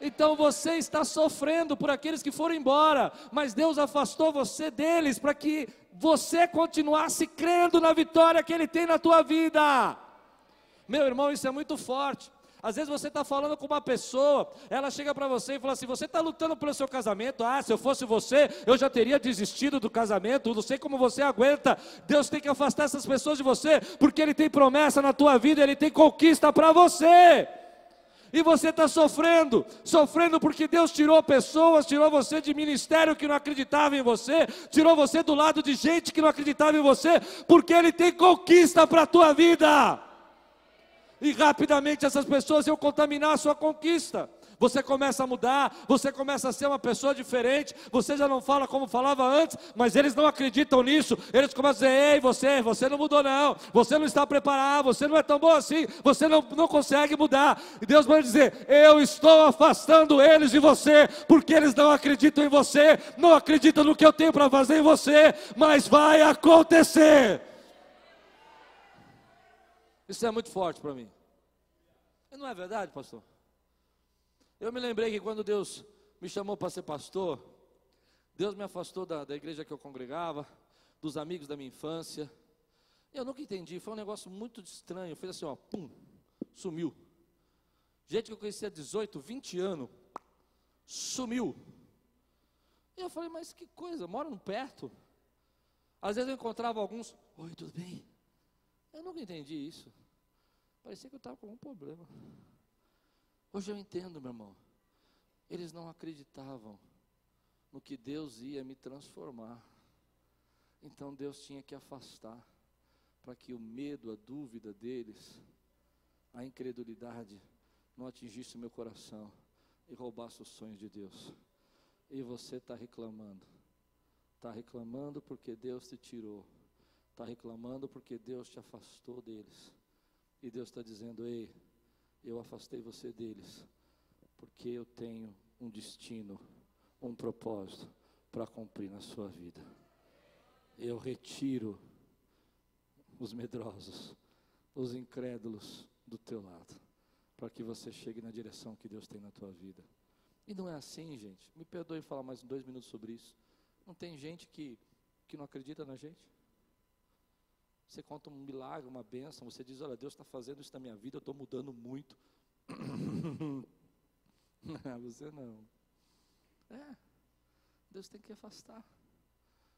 Então você está sofrendo por aqueles que foram embora, mas Deus afastou você deles para que você continuasse crendo na vitória que Ele tem na tua vida. Meu irmão, isso é muito forte. Às vezes você está falando com uma pessoa, ela chega para você e fala assim: Você está lutando pelo seu casamento? Ah, se eu fosse você, eu já teria desistido do casamento. Não sei como você aguenta. Deus tem que afastar essas pessoas de você, porque Ele tem promessa na tua vida, Ele tem conquista para você e você está sofrendo, sofrendo porque Deus tirou pessoas, tirou você de ministério que não acreditava em você, tirou você do lado de gente que não acreditava em você, porque Ele tem conquista para a tua vida. E rapidamente essas pessoas iam contaminar a sua conquista você começa a mudar, você começa a ser uma pessoa diferente, você já não fala como falava antes, mas eles não acreditam nisso, eles começam a dizer: Ei, você, você não mudou, não, você não está preparado, você não é tão bom assim, você não, não consegue mudar. E Deus vai dizer: Eu estou afastando eles de você, porque eles não acreditam em você, não acreditam no que eu tenho para fazer em você, mas vai acontecer. Isso é muito forte para mim. Não é verdade, pastor? Eu me lembrei que quando Deus me chamou para ser pastor, Deus me afastou da, da igreja que eu congregava, dos amigos da minha infância. Eu nunca entendi, foi um negócio muito estranho. Fez assim, ó, pum, sumiu. Gente que eu conhecia há 18, 20 anos, sumiu. E eu falei, mas que coisa, moram perto. Às vezes eu encontrava alguns, oi, tudo bem? Eu nunca entendi isso. Parecia que eu estava com algum problema. Hoje eu entendo, meu irmão. Eles não acreditavam no que Deus ia me transformar. Então Deus tinha que afastar, para que o medo, a dúvida deles, a incredulidade, não atingisse o meu coração e roubasse os sonhos de Deus. E você está reclamando, está reclamando porque Deus te tirou, está reclamando porque Deus te afastou deles. E Deus está dizendo: Ei, eu afastei você deles, porque eu tenho um destino, um propósito para cumprir na sua vida. Eu retiro os medrosos, os incrédulos do teu lado, para que você chegue na direção que Deus tem na tua vida. E não é assim, gente. Me perdoe falar mais dois minutos sobre isso. Não tem gente que, que não acredita na gente? Você conta um milagre, uma bênção, você diz, olha, Deus está fazendo isso na minha vida, eu estou mudando muito. (laughs) você não. É, Deus tem que afastar.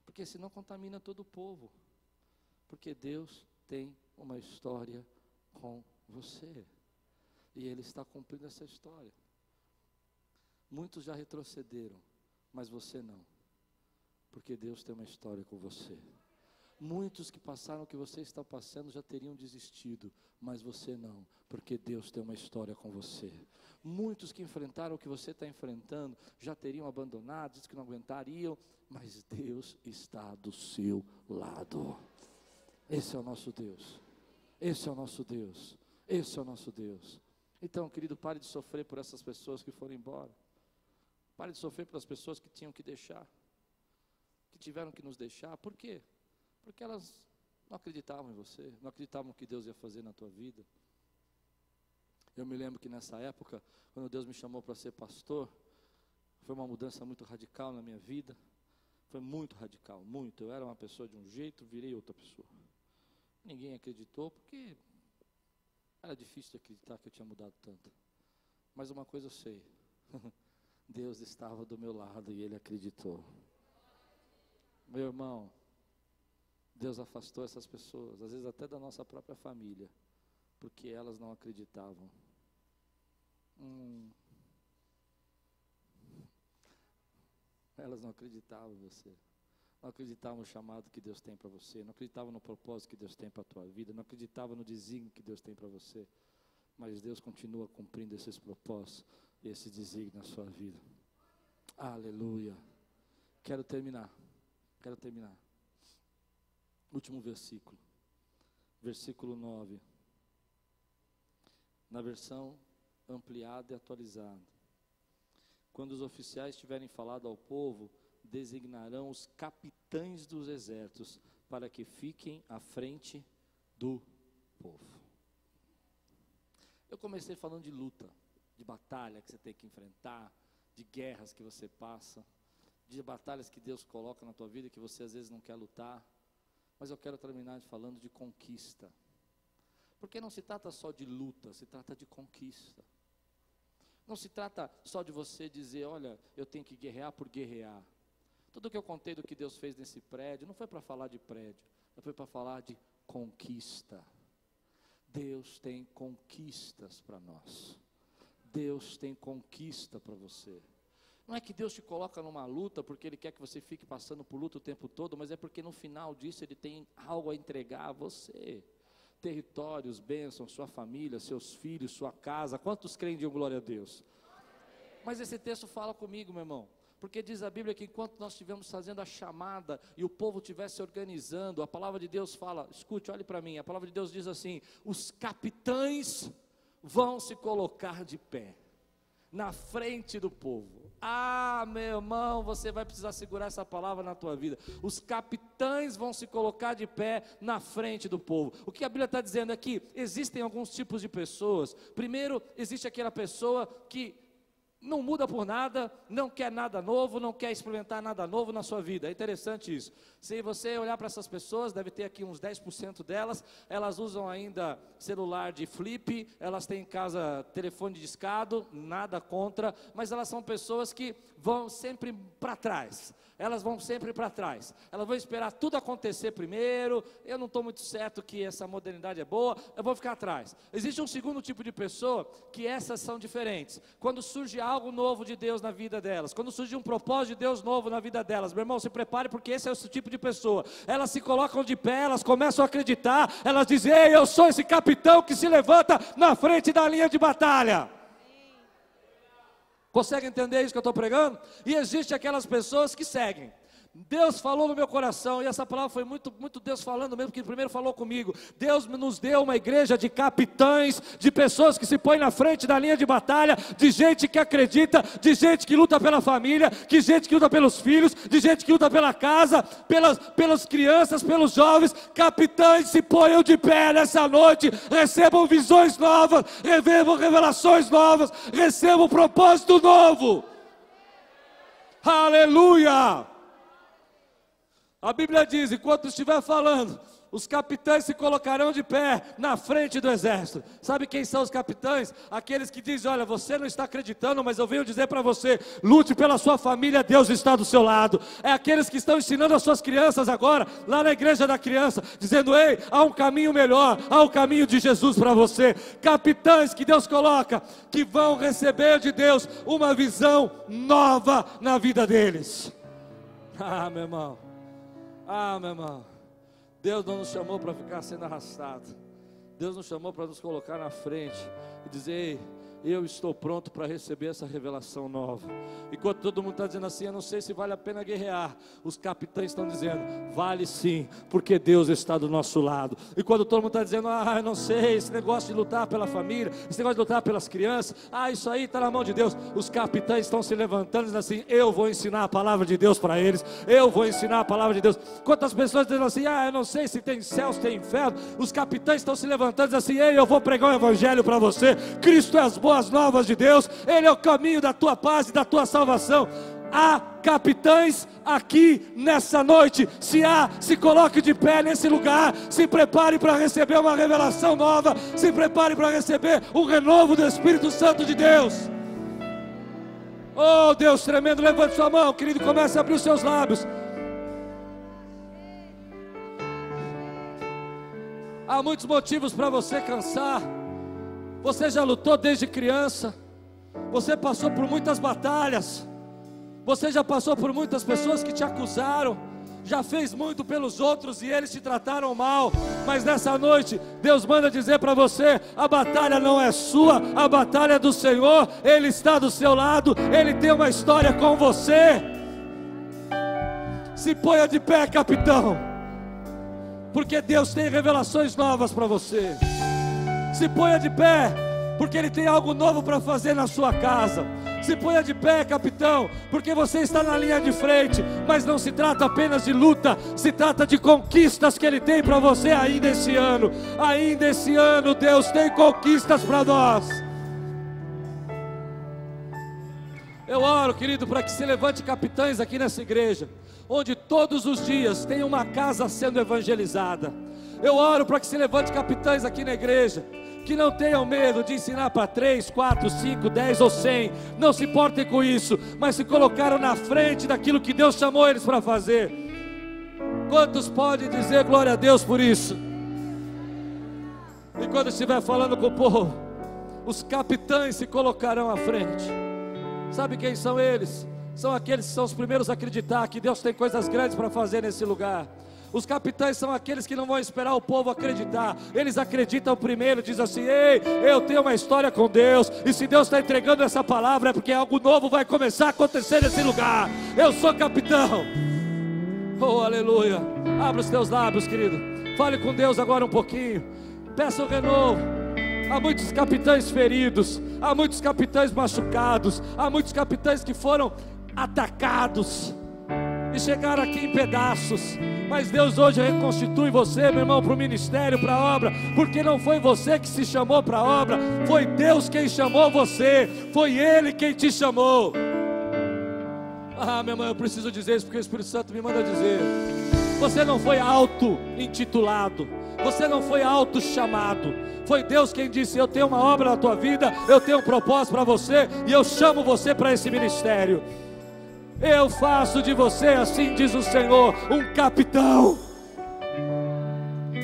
Porque senão contamina todo o povo. Porque Deus tem uma história com você. E Ele está cumprindo essa história. Muitos já retrocederam, mas você não. Porque Deus tem uma história com você. Muitos que passaram o que você está passando já teriam desistido, mas você não, porque Deus tem uma história com você. Muitos que enfrentaram o que você está enfrentando já teriam abandonado, disse que não aguentariam, mas Deus está do seu lado. Esse é o nosso Deus. Esse é o nosso Deus. Esse é o nosso Deus. Então, querido, pare de sofrer por essas pessoas que foram embora. Pare de sofrer pelas pessoas que tinham que deixar, que tiveram que nos deixar. Por quê? Porque elas não acreditavam em você, não acreditavam que Deus ia fazer na tua vida. Eu me lembro que nessa época, quando Deus me chamou para ser pastor, foi uma mudança muito radical na minha vida. Foi muito radical, muito. Eu era uma pessoa de um jeito, virei outra pessoa. Ninguém acreditou porque era difícil de acreditar que eu tinha mudado tanto. Mas uma coisa eu sei: (laughs) Deus estava do meu lado e Ele acreditou. Meu irmão, Deus afastou essas pessoas, às vezes até da nossa própria família, porque elas não acreditavam. Hum. Elas não acreditavam em você. Não acreditavam no chamado que Deus tem para você. Não acreditavam no propósito que Deus tem para a tua vida. Não acreditavam no desígnio que Deus tem para você. Mas Deus continua cumprindo esses propósitos esse desígnio na sua vida. Aleluia. Quero terminar. Quero terminar. Último versículo. Versículo 9. Na versão ampliada e atualizada. Quando os oficiais tiverem falado ao povo, designarão os capitães dos exércitos para que fiquem à frente do povo. Eu comecei falando de luta, de batalha que você tem que enfrentar, de guerras que você passa, de batalhas que Deus coloca na tua vida que você às vezes não quer lutar. Mas eu quero terminar falando de conquista. Porque não se trata só de luta, se trata de conquista. Não se trata só de você dizer, olha, eu tenho que guerrear por guerrear. Tudo que eu contei do que Deus fez nesse prédio, não foi para falar de prédio, foi para falar de conquista. Deus tem conquistas para nós. Deus tem conquista para você. Não é que Deus te coloca numa luta porque Ele quer que você fique passando por luta o tempo todo, mas é porque no final disso Ele tem algo a entregar a você. Territórios, bênçãos, sua família, seus filhos, sua casa. Quantos creem de um glória a Deus? Mas esse texto fala comigo, meu irmão. Porque diz a Bíblia que enquanto nós estivemos fazendo a chamada e o povo estivesse organizando, a palavra de Deus fala, escute, olhe para mim, a palavra de Deus diz assim: os capitães vão se colocar de pé na frente do povo. Ah, meu irmão, você vai precisar segurar essa palavra na tua vida. Os capitães vão se colocar de pé na frente do povo. O que a Bíblia está dizendo aqui? Existem alguns tipos de pessoas. Primeiro, existe aquela pessoa que não muda por nada, não quer nada novo, não quer experimentar nada novo na sua vida. É interessante isso. Se você olhar para essas pessoas, deve ter aqui uns 10% delas, elas usam ainda celular de flip, elas têm em casa telefone discado, nada contra, mas elas são pessoas que vão sempre para trás elas vão sempre para trás. Elas vão esperar tudo acontecer primeiro. Eu não estou muito certo que essa modernidade é boa, eu vou ficar atrás. Existe um segundo tipo de pessoa que essas são diferentes. Quando surge algo novo de Deus na vida delas, quando surgir um propósito de Deus novo na vida delas, meu irmão, se prepare, porque esse é o tipo de pessoa. Elas se colocam de pé, elas começam a acreditar, elas dizem: Ei, eu sou esse capitão que se levanta na frente da linha de batalha. Consegue entender isso que eu estou pregando? E existe aquelas pessoas que seguem. Deus falou no meu coração, e essa palavra foi muito, muito Deus falando mesmo, que primeiro falou comigo. Deus nos deu uma igreja de capitães, de pessoas que se põem na frente da linha de batalha, de gente que acredita, de gente que luta pela família, de gente que luta pelos filhos, de gente que luta pela casa, pelas, pelas crianças, pelos jovens. Capitães se ponham de pé nessa noite, recebam visões novas, recebam revelações novas, recebam propósito novo. Aleluia! A Bíblia diz: enquanto estiver falando, os capitães se colocarão de pé na frente do exército. Sabe quem são os capitães? Aqueles que dizem: Olha, você não está acreditando, mas eu venho dizer para você: lute pela sua família, Deus está do seu lado. É aqueles que estão ensinando as suas crianças agora, lá na igreja da criança, dizendo: Ei, há um caminho melhor, há o um caminho de Jesus para você. Capitães que Deus coloca, que vão receber de Deus uma visão nova na vida deles. (laughs) Ah, meu irmão. Ah, meu irmão, Deus não nos chamou para ficar sendo arrastado. Deus nos chamou para nos colocar na frente e dizer: Ei, eu estou pronto para receber essa revelação nova. Enquanto todo mundo está dizendo assim, eu não sei se vale a pena guerrear, os capitães estão dizendo, vale sim, porque Deus está do nosso lado. E quando todo mundo está dizendo, ah, eu não sei, esse negócio de lutar pela família, esse negócio de lutar pelas crianças, ah, isso aí está na mão de Deus. Os capitães estão se levantando dizendo assim, eu vou ensinar a palavra de Deus para eles, eu vou ensinar a palavra de Deus. Quantas pessoas dizendo assim, ah, eu não sei se tem céu, se tem inferno, os capitães estão se levantando dizendo assim, ei, eu vou pregar o evangelho para você, Cristo é as boas novas de Deus, Ele é o caminho da tua paz e da tua salvação. Há capitães aqui nessa noite. Se há, se coloque de pé nesse lugar. Se prepare para receber uma revelação nova. Se prepare para receber um renovo do Espírito Santo de Deus. Oh Deus tremendo, levante sua mão, querido, comece a abrir os seus lábios. Há muitos motivos para você cansar. Você já lutou desde criança. Você passou por muitas batalhas. Você já passou por muitas pessoas que te acusaram. Já fez muito pelos outros e eles te trataram mal. Mas nessa noite, Deus manda dizer para você: a batalha não é sua, a batalha é do Senhor. Ele está do seu lado. Ele tem uma história com você. Se ponha de pé, capitão. Porque Deus tem revelações novas para você. Se ponha de pé, porque Ele tem algo novo para fazer na sua casa. Se ponha de pé, capitão, porque você está na linha de frente, mas não se trata apenas de luta, se trata de conquistas que Ele tem para você ainda esse ano. Ainda esse ano, Deus tem conquistas para nós. Eu oro, querido, para que se levante capitães aqui nessa igreja, onde todos os dias tem uma casa sendo evangelizada. Eu oro para que se levante capitães aqui na igreja, que não tenham medo de ensinar para 3, 4, 5, 10 ou 100, não se importem com isso, mas se colocaram na frente daquilo que Deus chamou eles para fazer. Quantos podem dizer glória a Deus por isso? E quando estiver falando com o povo, os capitães se colocarão à frente. Sabe quem são eles? São aqueles que são os primeiros a acreditar que Deus tem coisas grandes para fazer nesse lugar. Os capitães são aqueles que não vão esperar o povo acreditar. Eles acreditam primeiro, diz assim: Ei, eu tenho uma história com Deus. E se Deus está entregando essa palavra, é porque algo novo vai começar a acontecer nesse lugar. Eu sou capitão. Oh, aleluia. Abra os teus lábios, querido. Fale com Deus agora um pouquinho. Peça o renovo. Há muitos capitães feridos, há muitos capitães machucados, há muitos capitães que foram atacados e chegaram aqui em pedaços. Mas Deus hoje reconstitui você, meu irmão, para o ministério, para a obra, porque não foi você que se chamou para a obra, foi Deus quem chamou você, foi Ele quem te chamou. Ah, meu irmão, eu preciso dizer isso porque o Espírito Santo me manda dizer. Você não foi auto-intitulado, você não foi auto-chamado, foi Deus quem disse: Eu tenho uma obra na tua vida, eu tenho um propósito para você e eu chamo você para esse ministério. Eu faço de você, assim diz o Senhor, um capitão.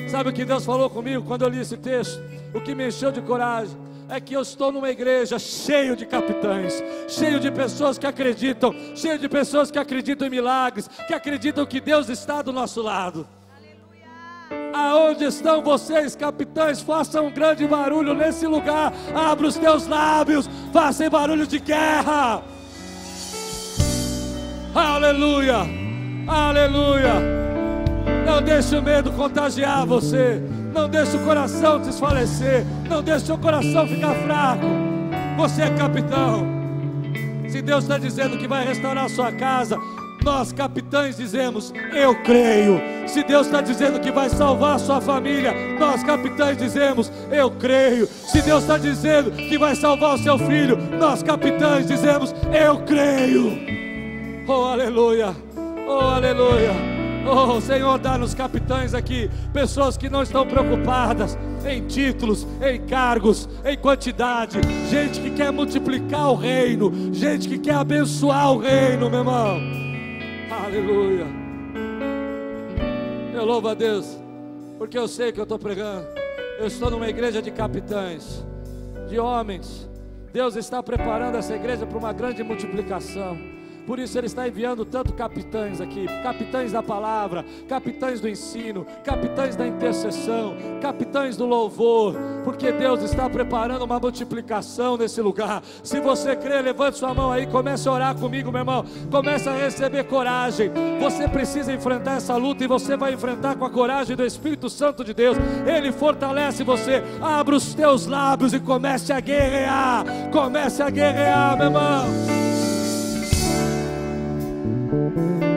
Sabe o que Deus falou comigo quando eu li esse texto? O que me encheu de coragem é que eu estou numa igreja cheio de capitães, cheio de pessoas que acreditam, cheio de pessoas que acreditam em milagres, que acreditam que Deus está do nosso lado. Aonde estão vocês, capitães? Façam um grande barulho nesse lugar. Abra os teus lábios, façam barulho de guerra. Aleluia, aleluia. Não deixe o medo contagiar você. Não deixe o coração desfalecer. Não deixe o coração ficar fraco. Você é capitão. Se Deus está dizendo que vai restaurar a sua casa, nós, capitães, dizemos: Eu creio. Se Deus está dizendo que vai salvar sua família, nós, capitães, dizemos: Eu creio. Se Deus está dizendo que vai salvar o seu filho, nós, capitães, dizemos: Eu creio. Oh, aleluia! Oh, aleluia! Oh, Senhor, dá nos capitães aqui pessoas que não estão preocupadas em títulos, em cargos, em quantidade, gente que quer multiplicar o reino, gente que quer abençoar o reino, meu irmão. Aleluia. Eu louvo a Deus, porque eu sei que eu estou pregando. Eu estou numa igreja de capitães, de homens. Deus está preparando essa igreja para uma grande multiplicação. Por isso Ele está enviando tanto capitães aqui, capitães da palavra, capitães do ensino, capitães da intercessão, capitães do louvor, porque Deus está preparando uma multiplicação nesse lugar. Se você crê, levante sua mão aí, comece a orar comigo, meu irmão. Comece a receber coragem. Você precisa enfrentar essa luta e você vai enfrentar com a coragem do Espírito Santo de Deus. Ele fortalece você. Abra os teus lábios e comece a guerrear. Comece a guerrear, meu irmão. Amen.